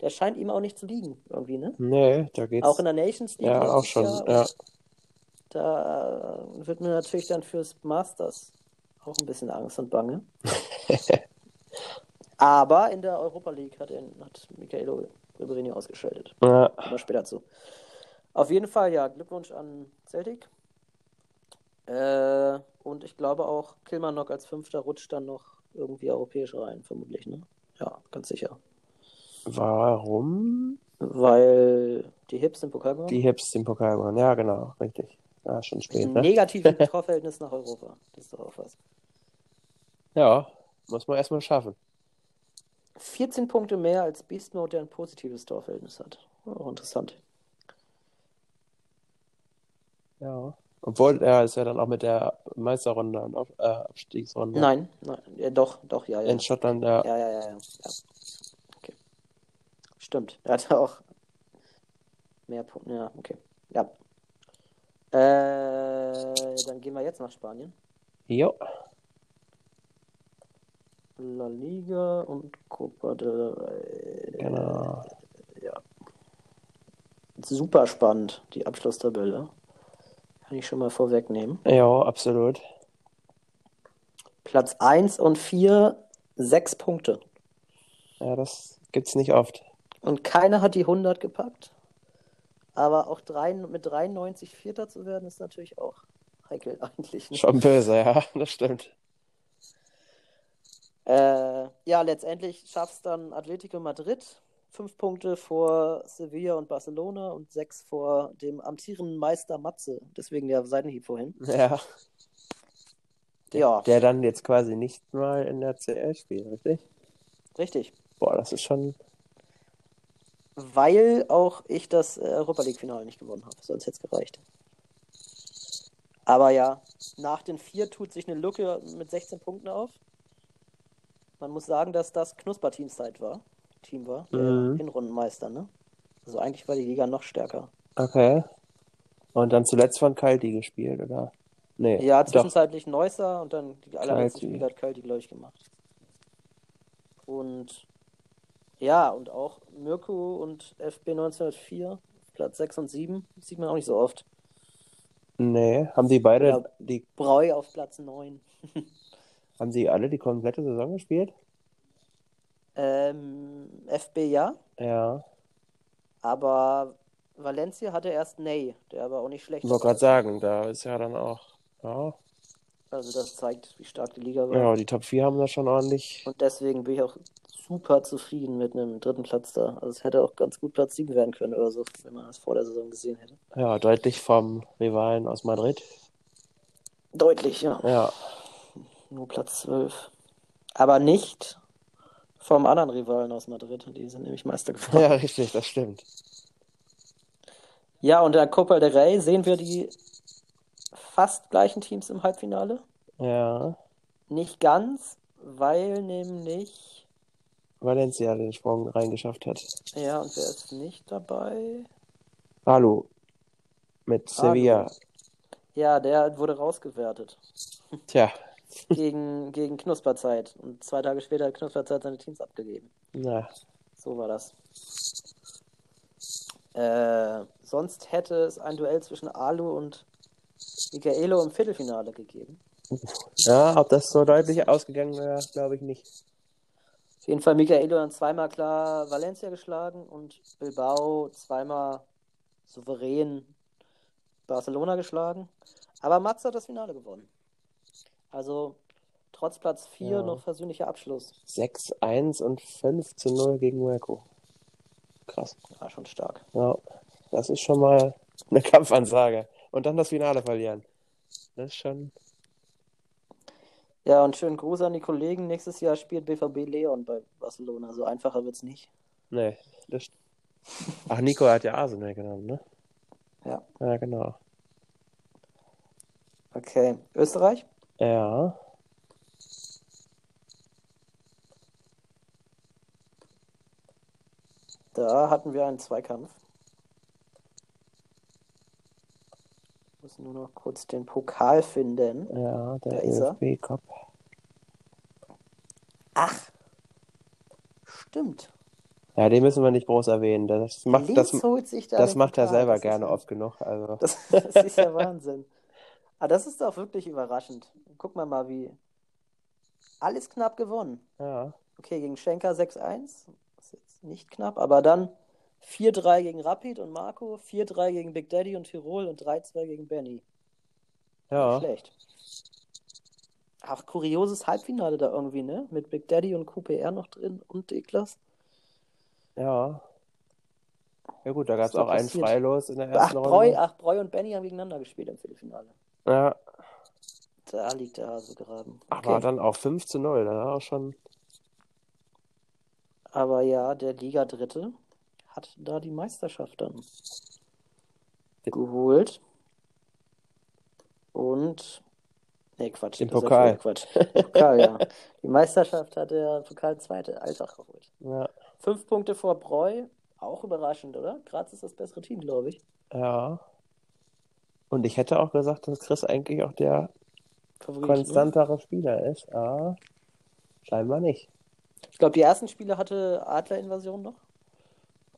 Der scheint ihm auch nicht zu liegen, irgendwie, ne? Nee, da geht's. Auch in der Nations League. ja, auch schon. Ja. Da wird mir natürlich dann fürs Masters auch ein bisschen Angst und Bange. Aber in der Europa League hat, er, hat Michaelo Ribeirinho ausgeschaltet. ja. Aber später zu. Auf jeden Fall, ja, Glückwunsch an Celtic. Äh, und ich glaube auch, Kilmarnock als Fünfter rutscht dann noch irgendwie europäisch rein, vermutlich, ne? Ja, ganz sicher. Warum? Weil die Hips im Pokal gewonnen Die Hips den Pokal gewonnen. Ja, genau, richtig. Ja, schon spät, ne? negatives Torverhältnis nach Europa. Das ist doch auch was. Ja, muss man erstmal schaffen. 14 Punkte mehr als Beast Mode, der ein positives Torverhältnis hat. Auch interessant. Ja. Obwohl, er ist ja dann auch mit der Meisterrunde und Auf- äh, Abstiegsrunde Nein, nein, ja, doch, doch, ja, ja. in Schottland, ja. Ja, ja, ja, ja. ja. Okay. Stimmt. Er hatte auch mehr Punkte. Ja, okay. Ja. Äh, dann gehen wir jetzt nach Spanien. Jo. La Liga und Copa del Rey. Genau. Super spannend, die Abschlusstabelle. Kann ich schon mal vorwegnehmen. Ja, absolut. Platz 1 und 4, 6 Punkte. Ja, das gibt's nicht oft. Und keiner hat die 100 gepackt. Aber auch drei, mit 93 Vierter zu werden, ist natürlich auch heikel eigentlich. Ne? Schon böse, ja, das stimmt. Äh, ja, letztendlich schafft es dann Atletico Madrid. Fünf Punkte vor Sevilla und Barcelona und sechs vor dem amtierenden Meister Matze. Deswegen der Seitenhieb vorhin. Ja. Ja, Der dann jetzt quasi nicht mal in der CL spielt, richtig? richtig. Boah, das ist schon. Weil auch ich das äh, Europa League-Finale nicht gewonnen habe. Sonst hätte es gereicht. Aber ja, nach den vier tut sich eine Lücke mit 16 Punkten auf. Man muss sagen, dass das Knusper-Teamzeit war. Team war, der Mhm. Hinrundenmeister, ne? Also eigentlich war die Liga noch stärker. Okay. Und dann zuletzt von Kalti gespielt, oder? Nee. Ja, doch. zwischenzeitlich Neusser und dann die allerletzte Kalti. Spiel hat Kalti, glaube ich, gemacht. Und ja, und auch Mirko und FB 1904, Platz 6 und 7, sieht man auch nicht so oft. Nee. Haben die beide, Ja. die, Breu auf Platz 9. haben sie alle die komplette Saison gespielt? Ähm, FB ja, Ja. aber Valencia hatte erst Ney, der aber auch nicht schlecht Ich wollte war. gerade sagen, da ist ja dann auch. Ja. Also das zeigt, wie stark die Liga war. ja, die Top 4 haben da schon ordentlich. Und deswegen bin ich auch super zufrieden mit einem dritten Platz da. Also es hätte auch ganz gut Platz 7 werden können oder so, wenn man das vor der Saison gesehen hätte. Ja, deutlich vom Rivalen aus Madrid. Deutlich, ja. Ja. Nur Platz 12. Aber nicht vom anderen Rivalen aus Madrid. Die sind nämlich Meister geworden. Ja, richtig, das stimmt. Ja, und der Copa del Rey sehen wir die fast gleichen Teams im Halbfinale. Ja. Nicht ganz, weil nämlich. Valencia den Sprung reingeschafft hat. Ja, und wer ist nicht dabei? Hallo. Mit. Sevilla. Ja, der wurde rausgewertet. Tja. Gegen, gegen Knusperzeit. Und zwei Tage später hat Knusperzeit seine Teams abgegeben. Na. So war das. Äh, sonst hätte es ein Duell zwischen Alu und Michaelo im Viertelfinale gegeben. Ja, ob das so deutlich ausgegangen wäre, glaube ich nicht. Auf jeden Fall Michaelo dann zweimal klar Valencia geschlagen und Bilbao zweimal souverän Barcelona geschlagen. Aber Mats hat das Finale gewonnen. Also trotz Platz 4 Ja. noch versöhnlicher Abschluss. 6-1 und 5 zu 0 gegen Monaco. Krass. War schon stark. Ja, das ist schon mal eine Kampfansage. Und dann das Finale verlieren. Das ist schon. Ja, und schönen Gruß an die Kollegen. Nächstes Jahr spielt BVB Leon bei Barcelona. So einfacher wird's nicht. Nee, das. Ach, Nico hat ja Arsenal genommen, ne? Ja. Ja, genau. Okay. Österreich? Ja. Da hatten wir einen Zweikampf. Ich muss nur noch kurz den Pokal finden. Ja, der ist er. ÖFB Cup. Ach. Stimmt. Ja, den müssen wir nicht groß erwähnen. Das macht, das, Linz holt sich da das macht er selber Das gerne oft genug. Also, Das, das ist ja Wahnsinn. Aber das ist doch wirklich überraschend. Guck mal mal, wie. Alles knapp gewonnen. ja. Okay, gegen Schenker 6-1. Das ist jetzt nicht knapp, aber dann 4-3 gegen Rapid und Marco, 4-3 gegen Big Daddy und Tirol und 3-2 gegen Benny. Nicht Ja. schlecht. Ach, kurioses Halbfinale da irgendwie, ne? Mit Big Daddy und QPR noch drin und Deklas. Ja. Ja, gut, da gab es auch einen? Freilos in der Ach ersten Breu, Runde. ach, Breu und Benny haben gegeneinander gespielt im Viertelfinale. Ja, Da liegt der Hase aber Okay. dann auch 5 zu 0. Das war auch schon. Aber ja, der Liga Dritte hat da die Meisterschaft dann geholt. Und. Nee, Quatsch. Den ja Pokal. Quatsch. Pokal, ja. Die Meisterschaft hat der Pokal Zweite Alltag geholt. Ja. Fünf Punkte vor Breu. Auch überraschend, oder? Graz ist das bessere Team, glaube ich. ja. Und ich hätte auch gesagt, dass Chris eigentlich auch der Favorit, ne? konstantere Spieler ist. Aber scheinbar nicht. Ich glaube, die ersten Spiele hatte Adler-Invasion noch.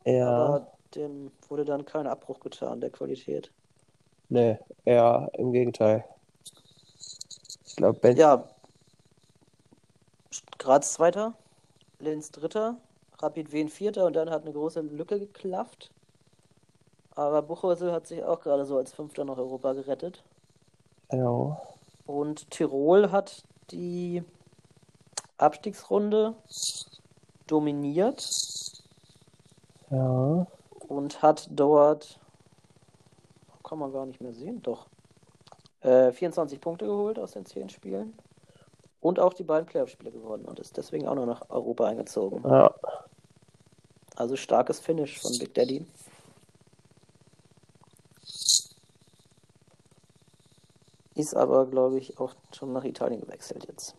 Ja. Aber dem wurde dann kein Abbruch getan, der Qualität. Nee, eher im Gegenteil. Ich glaube, Ben. Ja. Graz Zweiter, Linz Dritter, Rapid Wien Vierter und dann hat eine große Lücke geklafft. Aber Buchholzl hat sich auch gerade so als Fünfter nach Europa gerettet. Ja. Und Tirol hat die Abstiegsrunde dominiert Ja. und hat dort, kann man gar nicht mehr sehen, doch, äh, 24 Punkte geholt aus den 10 Spielen und auch die beiden Playoff-Spiele gewonnen und ist deswegen auch noch nach Europa eingezogen. Ja. Also starkes Finish von Big Daddy. Ist aber, glaube ich, auch schon nach Italien gewechselt jetzt.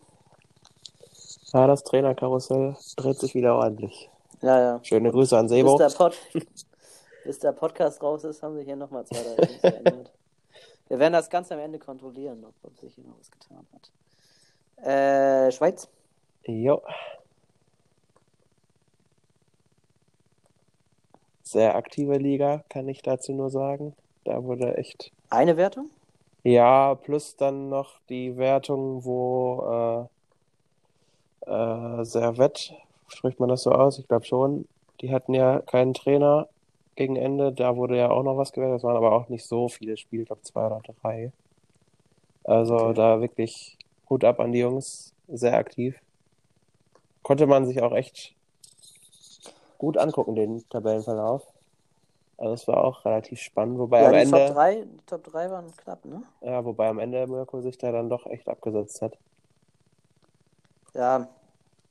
Ja, das Trainerkarussell dreht sich wieder ordentlich. Ja, ja. Schöne Grüße an Bis Sebo. der, Pod Bis der Podcast raus ist, haben sich hier nochmal zwei, drei verändert. Wir werden das ganz am Ende kontrollieren, ob, ob sich hier noch was getan hat. Äh, Schweiz. Jo. Sehr aktive Liga, kann ich dazu nur sagen. Da wurde echt. Eine Wertung? Ja, plus dann noch die Wertung, wo äh, äh, Servette, spricht man das so aus? Ich glaube schon. Die hatten ja keinen Trainer gegen Ende. Da wurde ja auch noch was gewählt. Das waren aber auch nicht so viele Spiele, ich glaube zwei oder drei. Also Okay. da wirklich Hut ab an die Jungs, sehr aktiv. Konnte man sich auch echt gut angucken, den Tabellenverlauf. Also es war auch relativ spannend, wobei ja, am die Ende, Top 3, die Top 3 waren knapp, ne? ja, wobei am Ende Mirko sich da dann doch echt abgesetzt hat. Ja,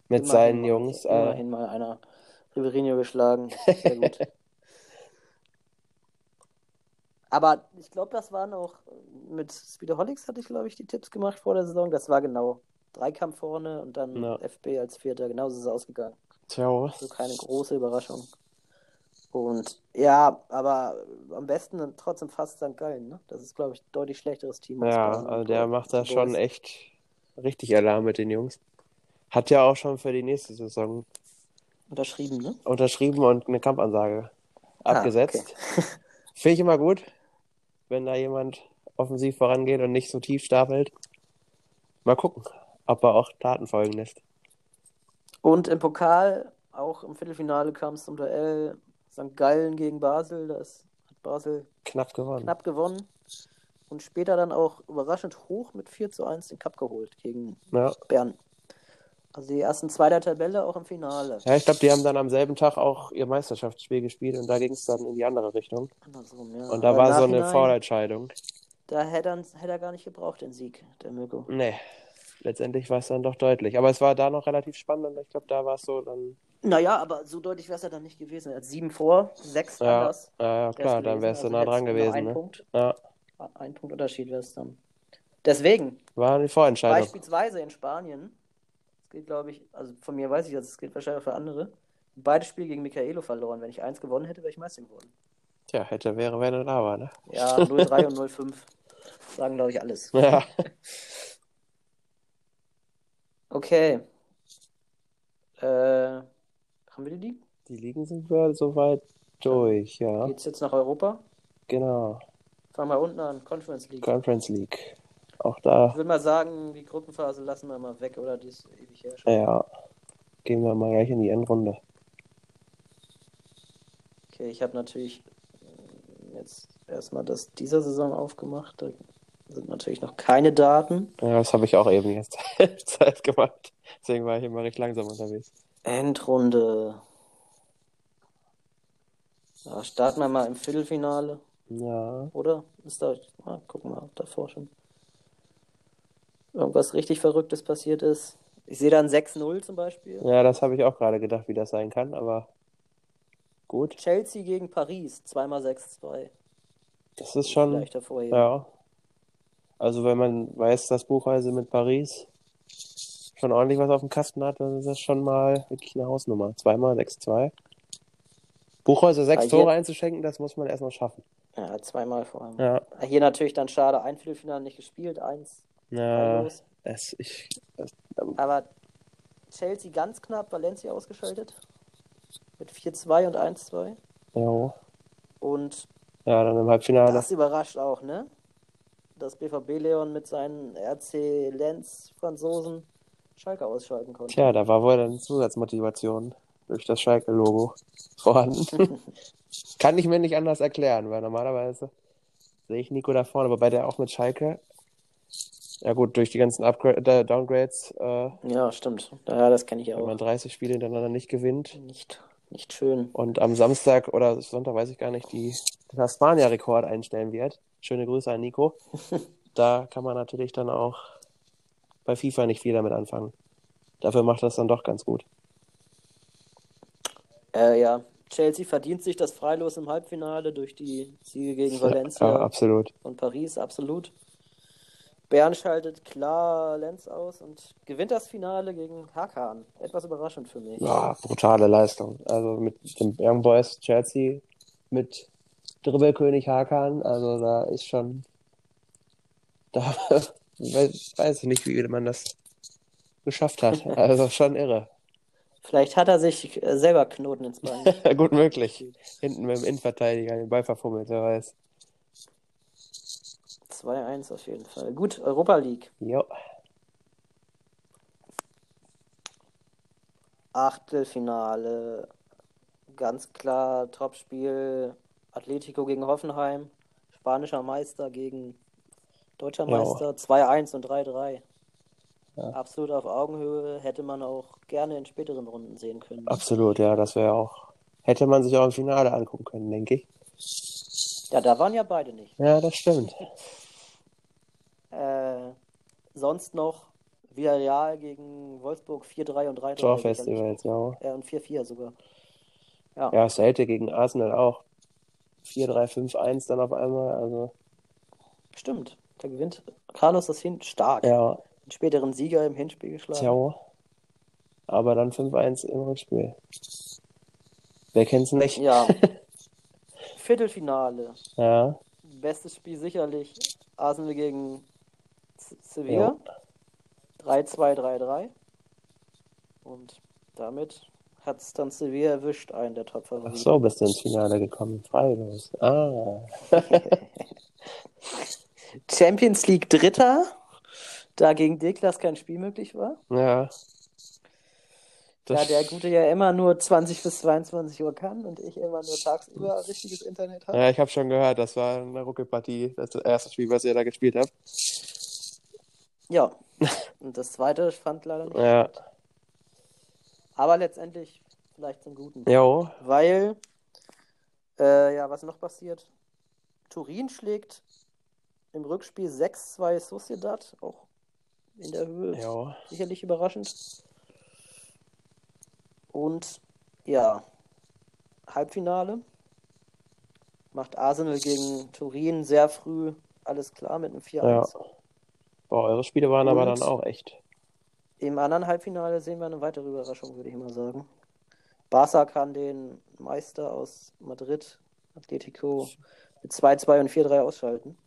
Mit seinen mal- Jungs. Äh, Immerhin mal einer Riverino geschlagen. Sehr gut. Aber ich glaube, das waren auch mit Speedaholics hatte ich, glaube ich, die Tipps gemacht vor der Saison. Das war genau Dreikampf vorne und dann Ja. FB als Vierter. Genauso ist es ausgegangen. tja, Also keine große Überraschung. Und ja, aber am besten dann trotzdem fast St. Gallen, ne? Das ist, glaube ich, deutlich schlechteres Team. als ja, also der macht da und schon echt richtig Alarm mit den Jungs. Hat ja auch schon für die nächste Saison unterschrieben, ne? unterschrieben und eine Kampfansage Ah, abgesetzt. Finde ich immer gut, wenn da jemand offensiv vorangeht und nicht so tief stapelt. Mal gucken, ob er auch Taten folgen lässt. Und im Pokal, auch im Viertelfinale kam es zum Duell St. Gallen gegen Basel. Das hat Basel Knapp gewonnen. knapp gewonnen. Und später dann auch überraschend hoch mit 4 zu 1 den Cup geholt gegen Ja. Bern. Also die ersten zwei der Tabelle auch im Finale. ja, ich glaube, die haben dann am selben Tag auch ihr Meisterschaftsspiel gespielt und da ging es dann in die andere Richtung. Andersrum, ja. Und da Aber war so eine Vorentscheidung. Da hätte er, hätte er gar nicht gebraucht, den Sieg, der Mirko. Nee, letztendlich war es dann doch deutlich. Aber es war da noch relativ spannend und ich glaube, da war es so dann. Naja, aber so deutlich wäre es ja dann nicht gewesen. Er hat sieben vor, sechs Ja, anders. ja, ja klar, dann wärst du Also nah dran gewesen. Ein Ne? Punkt, Ja, ein Punkt Unterschied wäre es dann. Deswegen, war eine Vorentscheidung. beispielsweise in Spanien, das gilt glaube ich, also von mir weiß ich das, es gilt wahrscheinlich auch für andere, beide Spiele gegen Michaelo verloren. Wenn ich eins gewonnen hätte, wäre ich Meister geworden. Tja, hätte, wäre, er da war, ne? Ja, 0-3 und 0-5 sagen glaube ich alles. Ja, Okay. Äh, haben wir die Liga? die Ligen sind wir soweit durch, ja. Geht's jetzt nach Europa? Genau. Fangen wir unten an, Conference League. Conference League. Auch da, Ich würde mal sagen, die Gruppenphase lassen wir mal weg, oder? Die ist ewig her schon. ja, gehen wir mal gleich in die Endrunde. Okay, ich habe natürlich jetzt erstmal das dieser Saison aufgemacht. Da sind natürlich noch keine Daten. Ja, das habe ich auch eben jetzt Zeit gemacht. Deswegen war ich immer recht langsam unterwegs. Endrunde. Ja, starten wir mal im Viertelfinale, Ja, oder? Ist da, ah, gucken wir mal, ob davor schon irgendwas richtig Verrücktes passiert ist. Ich sehe da ein 6-0 zum Beispiel. ja, das habe ich auch gerade gedacht, wie das sein kann, aber gut. Chelsea gegen Paris, zweimal 6-2. Das ist schon, Vielleicht hervorheben. ja. Also wenn man weiß, dass Buchreise mit Paris schon ordentlich was auf dem Kasten hat, dann ist das schon mal wirklich eine Hausnummer. Zweimal 6-2. Buchhäuser sechs Ah, hier- Tore einzuschenken, das muss man erstmal schaffen. Ja, zweimal vor allem. Ja, Hier natürlich dann schade, ein Viertelfinale nicht gespielt, eins ja es, ich, es, Aber Chelsea ganz knapp, Valencia ausgeschaltet. Mit 4-2 und 1-2. ja, Und ja, dann im Halbfinale. das überrascht auch, ne? Dass BVB Leon mit seinen RC Lenz Franzosen Schalke ausschalten konnte. Tja, da war wohl dann Zusatzmotivation durch das Schalke-Logo vorhanden. Kann ich mir nicht anders erklären, weil normalerweise sehe ich Nico da vorne, aber bei der auch mit Schalke. Ja gut, durch die ganzen Upgrade, äh, Downgrades, äh, Ja, stimmt. Ja, das kenne ich wenn auch. man 30 Spiele hintereinander nicht gewinnt. Nicht, nicht schön. Und am Samstag oder Sonntag, weiß ich gar nicht, die, den Haspania-Rekord einstellen wird. Schöne Grüße an Nico. da kann man natürlich dann auch bei FIFA nicht viel damit anfangen. Dafür macht das dann doch ganz gut. Äh, ja, Chelsea verdient sich das Freilos im Halbfinale durch die Siege gegen Ja, Valencia absolut. und Paris, absolut. Bern schaltet klar Lenz aus und gewinnt das Finale gegen Hakan. Etwas überraschend für mich. Ja, brutale Leistung. Also mit den Young Boys Chelsea, mit Dribbelkönig Hakan, also da ist schon, da weiß, weiß ich nicht, wie man das geschafft hat. Also schon irre. Vielleicht hat er sich selber Knoten ins Bein. Gut möglich. Hinten dem Innenverteidiger den Ball verfummelt, wer weiß. 2-1 auf jeden Fall. Gut, Europa League. Jo. Achtelfinale. Ganz klar Topspiel. Atletico gegen Hoffenheim. Spanischer Meister gegen deutscher Ja. Meister. 2-1 und 3-3. Ja. Absolut auf Augenhöhe. Hätte man auch gerne in späteren Runden sehen können. Absolut, ja, das wäre auch. Hätte man sich auch im Finale angucken können, denke ich. Ja, da waren ja beide nicht. Ja, das stimmt. Äh, sonst noch Villarreal gegen Wolfsburg 4-3 und 3-3. Torfestivals, ja. Äh, und 4-4 sogar. Ja, Celtic gegen Arsenal auch. 4-3-5-1 dann auf einmal. Also, Stimmt. Da gewinnt Carlos das hin stark. ja, Den späteren Sieger im Hinspiel geschlagen. tja. Aber dann 5-1 im Rückspiel. Wer kennt's nicht? Ja. Viertelfinale. Ja, Bestes Spiel sicherlich Arsenal gegen Sevilla. 3-2-3-3. Und damit hat es dann Sevilla erwischt, einen der ach Top-Favoriten. so, bist du ins Finale gekommen. Freilos. Ah, Champions League Dritter, da gegen Deklas kein Spiel möglich war. ja. Da Das, der Gute ja immer nur 20 bis 22 Uhr kann und ich immer nur tagsüber richtiges Internet habe. ja, ich habe schon gehört, das war eine Ruckelpartie. Das erste Spiel, was ihr da gespielt habt. Ja. Und das zweite fand leider nicht Ja. statt. Aber letztendlich vielleicht zum Guten. Jo, Weil, äh, ja, was noch passiert? Turin schlägt im Rückspiel 6-2 Sociedad, auch in der Höhe. jo. Sicherlich überraschend. Und ja, Halbfinale macht Arsenal gegen Turin sehr früh alles klar mit einem 4-1. Boah, eure Spiele waren aber Und- dann auch echt. Im anderen Halbfinale sehen wir eine weitere Überraschung, würde ich mal sagen. Barca kann den Meister aus Madrid, Atletico, mit 2-2 und 4-3 ausschalten.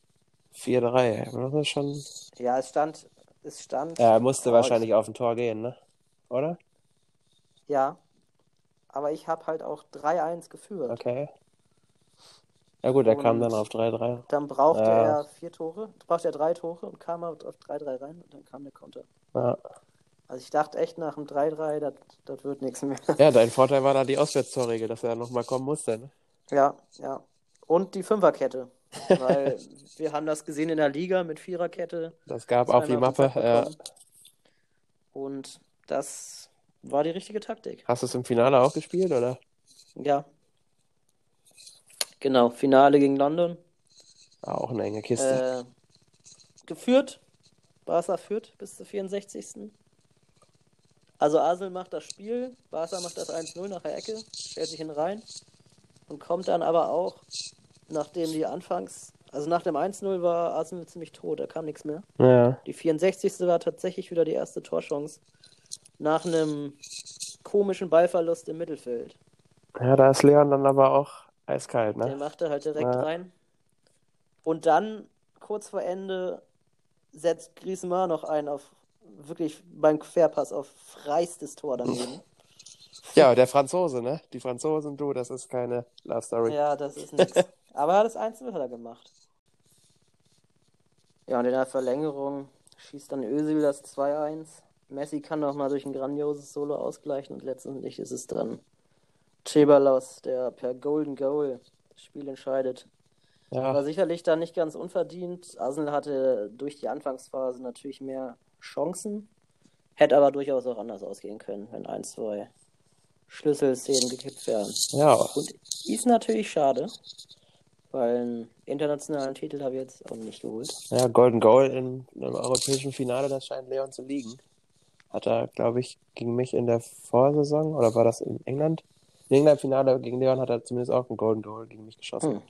4-3, das ist schon. Ja, es stand, es stand. Er musste Oh, wahrscheinlich auf ein Tor gehen, ne? Oder? Ja, aber ich habe halt auch 3-1 geführt. Okay. Ja gut, er kam Und- dann auf 3-3. Dann brauchte Ja. er vier Tore, brauchte er drei Tore und kam auf 3-3 rein und dann kam der Konter. Ja. Also ich dachte echt nach dem 3-3, das das wird nichts mehr. ja, dein Vorteil war da die Auswärtstorregel, dass er nochmal kommen musste, ne? Ja, ja. Und die Fünferkette. Weil wir haben das gesehen in der Liga mit Viererkette. Das gab auf die Mappe. Ja. Und das war die richtige Taktik. Hast du es im Finale auch gespielt, oder? Ja. Genau, Finale gegen London. Ah, auch eine enge Kiste. Äh, geführt. Barca führt bis zur 64. Also Arsenal macht das Spiel, Barca macht das 1-0 nach der Ecke, stellt sich hin rein und kommt dann aber auch, nachdem die anfangs, also nach dem 1-0 war Arsenal ziemlich tot, da kam nichts mehr. ja. Die 64. war tatsächlich wieder die erste Torchance nach einem komischen Ballverlust im Mittelfeld. Ja, da ist Leon dann aber auch eiskalt, Der ne? machte halt direkt Ja. rein. Und dann, kurz vor Ende, setzt Griezmann noch ein auf wirklich beim Querpass auf freistes Tor daneben. Ja, der Franzose, ne? Die Franzosen, du, das ist keine Love Story. Ja, das ist nichts. Aber das 1 hat er gemacht. Ja, und in der Verlängerung schießt dann Özil das 2-1. Messi kann noch mal durch ein grandioses Solo ausgleichen und letztendlich ist es dann Ceballos, der per Golden Goal das Spiel entscheidet. Ja, War sicherlich dann nicht ganz unverdient. Arsenal hatte durch die Anfangsphase natürlich mehr Chancen, hätte aber durchaus auch anders ausgehen können, wenn ein, zwei Schlüsselszenen gekippt wären. ja, Und ist natürlich schade, weil einen internationalen Titel habe ich jetzt auch nicht geholt. ja, Golden Goal in einem europäischen Finale, das scheint Leon zu liegen. Hat er, glaube ich, gegen mich in der Vorsaison, oder war das in England? In England Finale gegen Leon hat er zumindest auch einen Golden Goal gegen mich geschossen. Hm.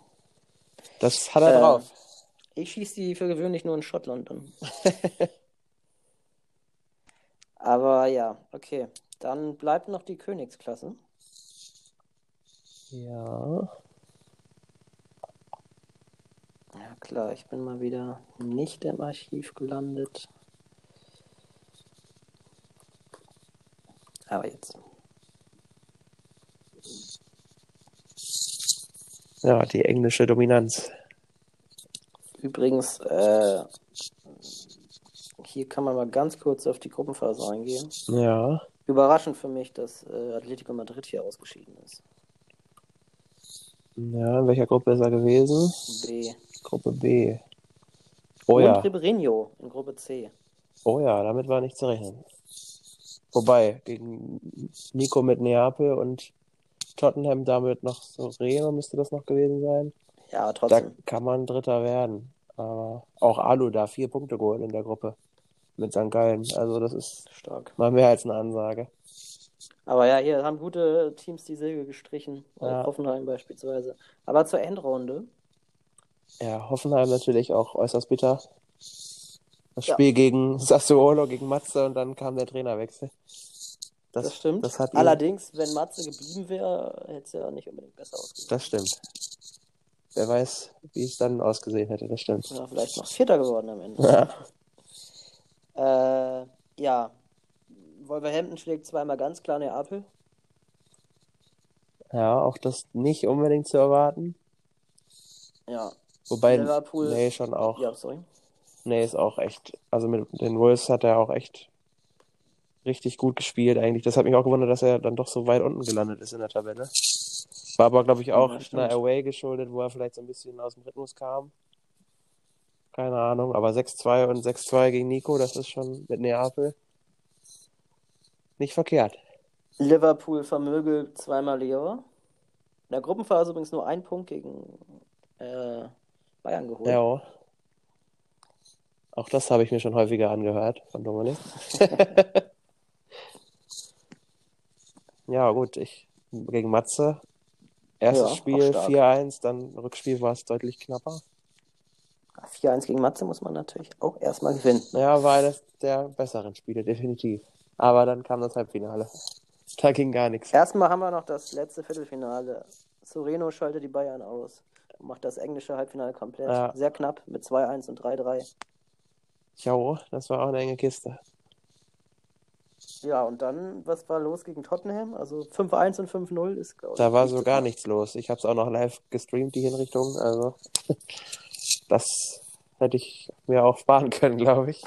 Das hat er Äh, drauf. Ich schieße die für gewöhnlich nur in Schottland an. Aber ja, okay. Dann bleibt noch die Königsklasse. Ja. Ja klar, ich bin mal wieder nicht im Archiv gelandet. Aber jetzt. Ja, die englische Dominanz. Übrigens, äh, hier kann man mal ganz kurz auf die Gruppenphase eingehen. Ja. Überraschend für mich, dass äh, Atletico Madrid hier ausgeschieden ist. Ja, in welcher Gruppe ist er gewesen? B. Gruppe B. Oh Und ja. Ribeirinho in Gruppe C. Oh ja, damit war nicht zu rechnen. Wobei, gegen Nico mit Neapel und Tottenham damit noch so Reno müsste das noch gewesen sein. Ja, Da trotzdem. kann man Dritter werden. Aber auch Alu da vier Punkte geholt in der Gruppe. Mit St. Gallen. Also das ist Stark. mal mehr als eine Ansage. Aber ja, hier haben gute Teams die Säge gestrichen. Auch Ja. Hoffenheim beispielsweise. Aber zur Endrunde. Ja, Hoffenheim natürlich auch äußerst bitter. Das Ja. Spiel gegen Sassuolo, gegen Matze und dann kam der Trainerwechsel. Das, Das stimmt. Das Allerdings, wenn Matze geblieben wäre, hätte es ja nicht unbedingt besser ausgesehen. Das stimmt. Wer weiß, wie es dann ausgesehen hätte, das stimmt. Ja, vielleicht noch Vierter geworden am Ende. Äh, ja. Wolverhampton schlägt zweimal ganz klar Neapel. Ja, auch das nicht unbedingt zu erwarten. Ja. Wobei, Liverpool- nee, schon auch. Ja, sorry. Nee, ist auch echt. Also mit den Wolves hat er auch echt richtig gut gespielt eigentlich. Das hat mich auch gewundert, dass er dann doch so weit unten gelandet ist in der Tabelle. War aber, glaube ich, auch Ja, Away geschuldet, wo er vielleicht so ein bisschen aus dem Rhythmus kam. Keine Ahnung, aber 6-2 und 6-2 gegen Nico, das ist schon mit Neapel nicht verkehrt. Liverpool vermögelt zweimal Lyon. In der Gruppenphase übrigens nur ein Punkt gegen äh, Bayern geholt. Ja. Auch das habe ich mir schon häufiger angehört von Dominik. ja, gut, ich gegen Matze. Erstes Ja, Spiel stark. 4-1, dann Rückspiel war es deutlich knapper. 4-1 gegen Matze muss man natürlich auch erstmal gewinnen. Ja, war eines der besseren Spiele, definitiv. Aber dann kam das Halbfinale. Da ging gar nichts. Erstmal haben wir noch das letzte Viertelfinale. Soreno schaltet die Bayern aus und macht das englische Halbfinale komplett. Ja. Sehr knapp mit 2-1 und 3-3. Jo, das war auch eine enge Kiste. Ja, und dann, was war los gegen Tottenham? Also 5-1 und 5-0 ist, glaube ich. Da war so gar nichts los. Ich habe es auch noch live gestreamt, die Hinrichtung. Also, das hätte ich mir auch sparen können, glaube ich.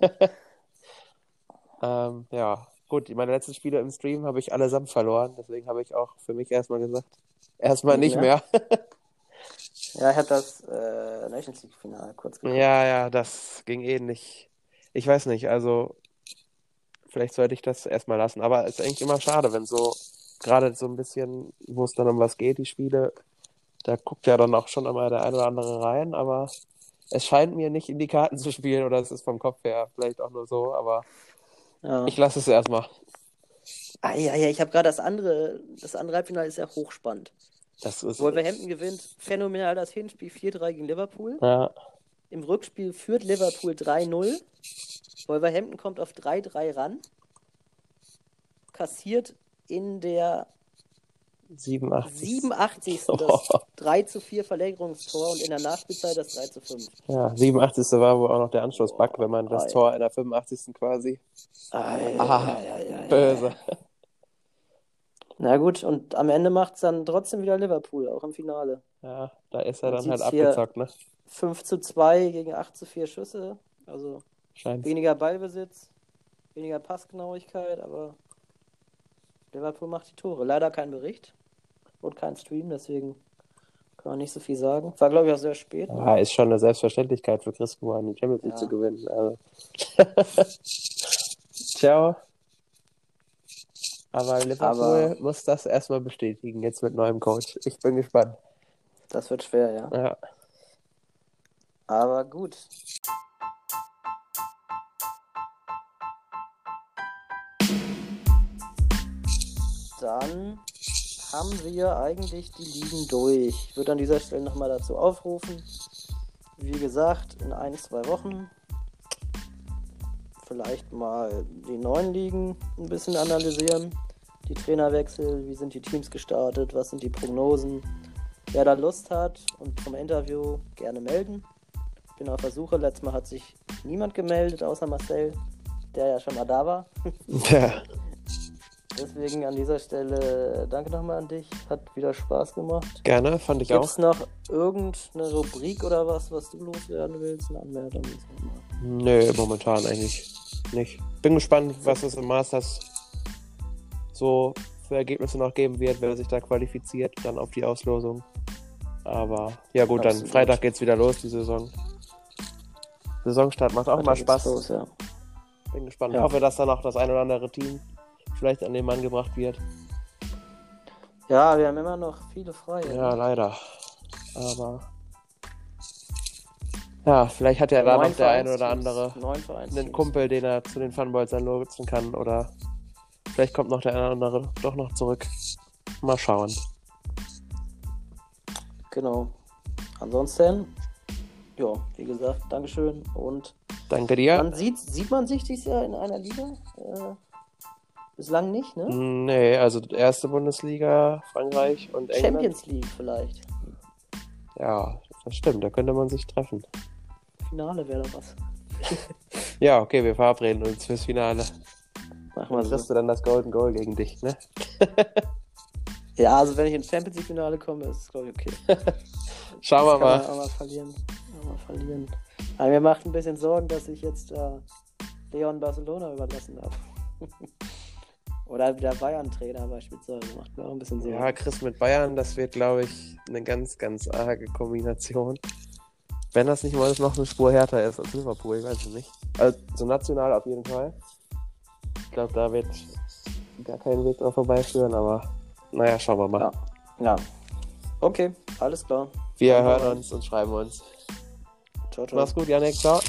ähm, ja, gut. Meine letzten Spiele im Stream habe ich allesamt verloren. Deswegen habe ich auch für mich erstmal gesagt, erstmal nicht Ja. mehr. Ja, ich habe das äh, Nations League-Finale kurz geguckt. ja, ja, das ging eh nicht. Ich weiß nicht, also vielleicht sollte ich das erstmal lassen. Aber es ist eigentlich immer schade, wenn so, gerade so ein bisschen, wo es dann um was geht, die Spiele, da guckt ja dann auch schon immer der ein oder andere rein, aber es scheint mir nicht in die Karten zu spielen oder es ist vom Kopf her vielleicht auch nur so, aber Ja. ich lasse es erstmal. Ah, ja, ja, ich habe gerade das andere, das andere Halbfinale ist ja hochspannend. Das ist, Wolverhampton gewinnt phänomenal das Hinspiel 4-3 gegen Liverpool. ja, Im Rückspiel führt Liverpool 3-0. Wolverhampton kommt auf 3-3 ran. Kassiert in der 87. 87. das 3 zu 4 Verlängerungstor und in der Nachspielzeit das 3 zu 5. Ja, 87. war wohl auch noch der Anschlussbug, wenn man das ja. Tor in der 85. quasi. Ah, Ah, ja, ja, ja. Böse. Na gut, und am Ende macht es dann trotzdem wieder Liverpool, auch im Finale. Ja, da ist er Man dann halt abgezockt, ne? 5 zu 2 gegen 8 zu 4 Schüsse. Also Scheint. weniger Ballbesitz, weniger Passgenauigkeit, aber Liverpool macht die Tore. Leider kein Bericht. und kein Stream, deswegen kann man nicht so viel sagen. War, glaube ich, auch sehr spät. Ja, ist schon eine Selbstverständlichkeit für Chris Kuhn, die Champions League Ja. zu gewinnen. Also. Ciao. Aber Liverpool Aber- muss das erstmal bestätigen, jetzt mit neuem Coach. Ich bin gespannt. Das wird schwer, ja. Ja. Aber gut. Dann haben wir eigentlich die Ligen durch. Ich würde an dieser Stelle nochmal dazu aufrufen. Wie gesagt, in ein, zwei Wochen vielleicht mal die neuen Ligen ein bisschen analysieren. Die Trainerwechsel, wie sind die Teams gestartet, was sind die Prognosen. Wer da Lust hat und zum Interview gerne melden. Ich bin auf der Suche. Letztes Mal hat sich niemand gemeldet, außer Marcel, der ja schon mal da war. ja. Deswegen an dieser Stelle danke nochmal an dich. Hat wieder Spaß gemacht. Gerne, fand ich Gibt auch. es noch irgendeine Rubrik oder was, was du loswerden willst? Eine Anmeldung? Nö, momentan eigentlich nicht. Bin gespannt, was es im Masters so für Ergebnisse noch geben wird, wer sich da qualifiziert, dann auf die Auslosung. Aber ja gut, dann Absolut. Freitag geht's wieder los, die Saison. Saisonstart macht auch geht's Spaß. Los, ja. Bin gespannt. Ja. Hoffe, dass da noch das ein oder andere Team vielleicht an den Mann gebracht wird. ja, wir haben immer noch viele freie. Ja, leider. Aber ja, vielleicht hat ja da noch der eine oder andere einen Kumpel, den er zu den Funboys dann nutzen kann. Oder vielleicht kommt noch der eine oder andere doch noch zurück. Mal schauen. Genau. Ansonsten, ja, wie gesagt, Dankeschön. Und Danke dir. man sieht, sieht man sich dieses Jahr in einer Liga? Äh, bislang nicht, ne? Nee, also erste Bundesliga, Frankreich und England. Champions League vielleicht. Ja, das stimmt, da könnte man sich treffen. Finale wäre da was. Ja, okay, wir verabreden uns fürs Finale. Machen wir so. kriegst du dann das Golden Goal gegen dich, ne? Ja, also wenn ich ins Champions League Finale komme, ist es glaube ich okay. Schauen wir mal. mal verlieren. Mal verlieren. Aber mir macht ein bisschen Sorgen, dass ich jetzt äh, Leon Barcelona überlassen habe. Oder der Bayern-Trainer beispielsweise. Macht mir auch ein bisschen Sorgen. Ja, Chris mit Bayern, das wird, glaube ich, eine ganz, ganz arge Kombination. Wenn das nicht mal noch eine Spur härter ist als Liverpool, ich weiß es nicht. Also so national auf jeden Fall. Ich glaube, da wird gar kein Weg dran vorbeiführen, aber naja, schauen wir mal. Ja. ja. Okay, alles klar. Wir Ja, hören uns und schreiben uns. Ciao, ciao. Mach's gut, Janik. Ciao.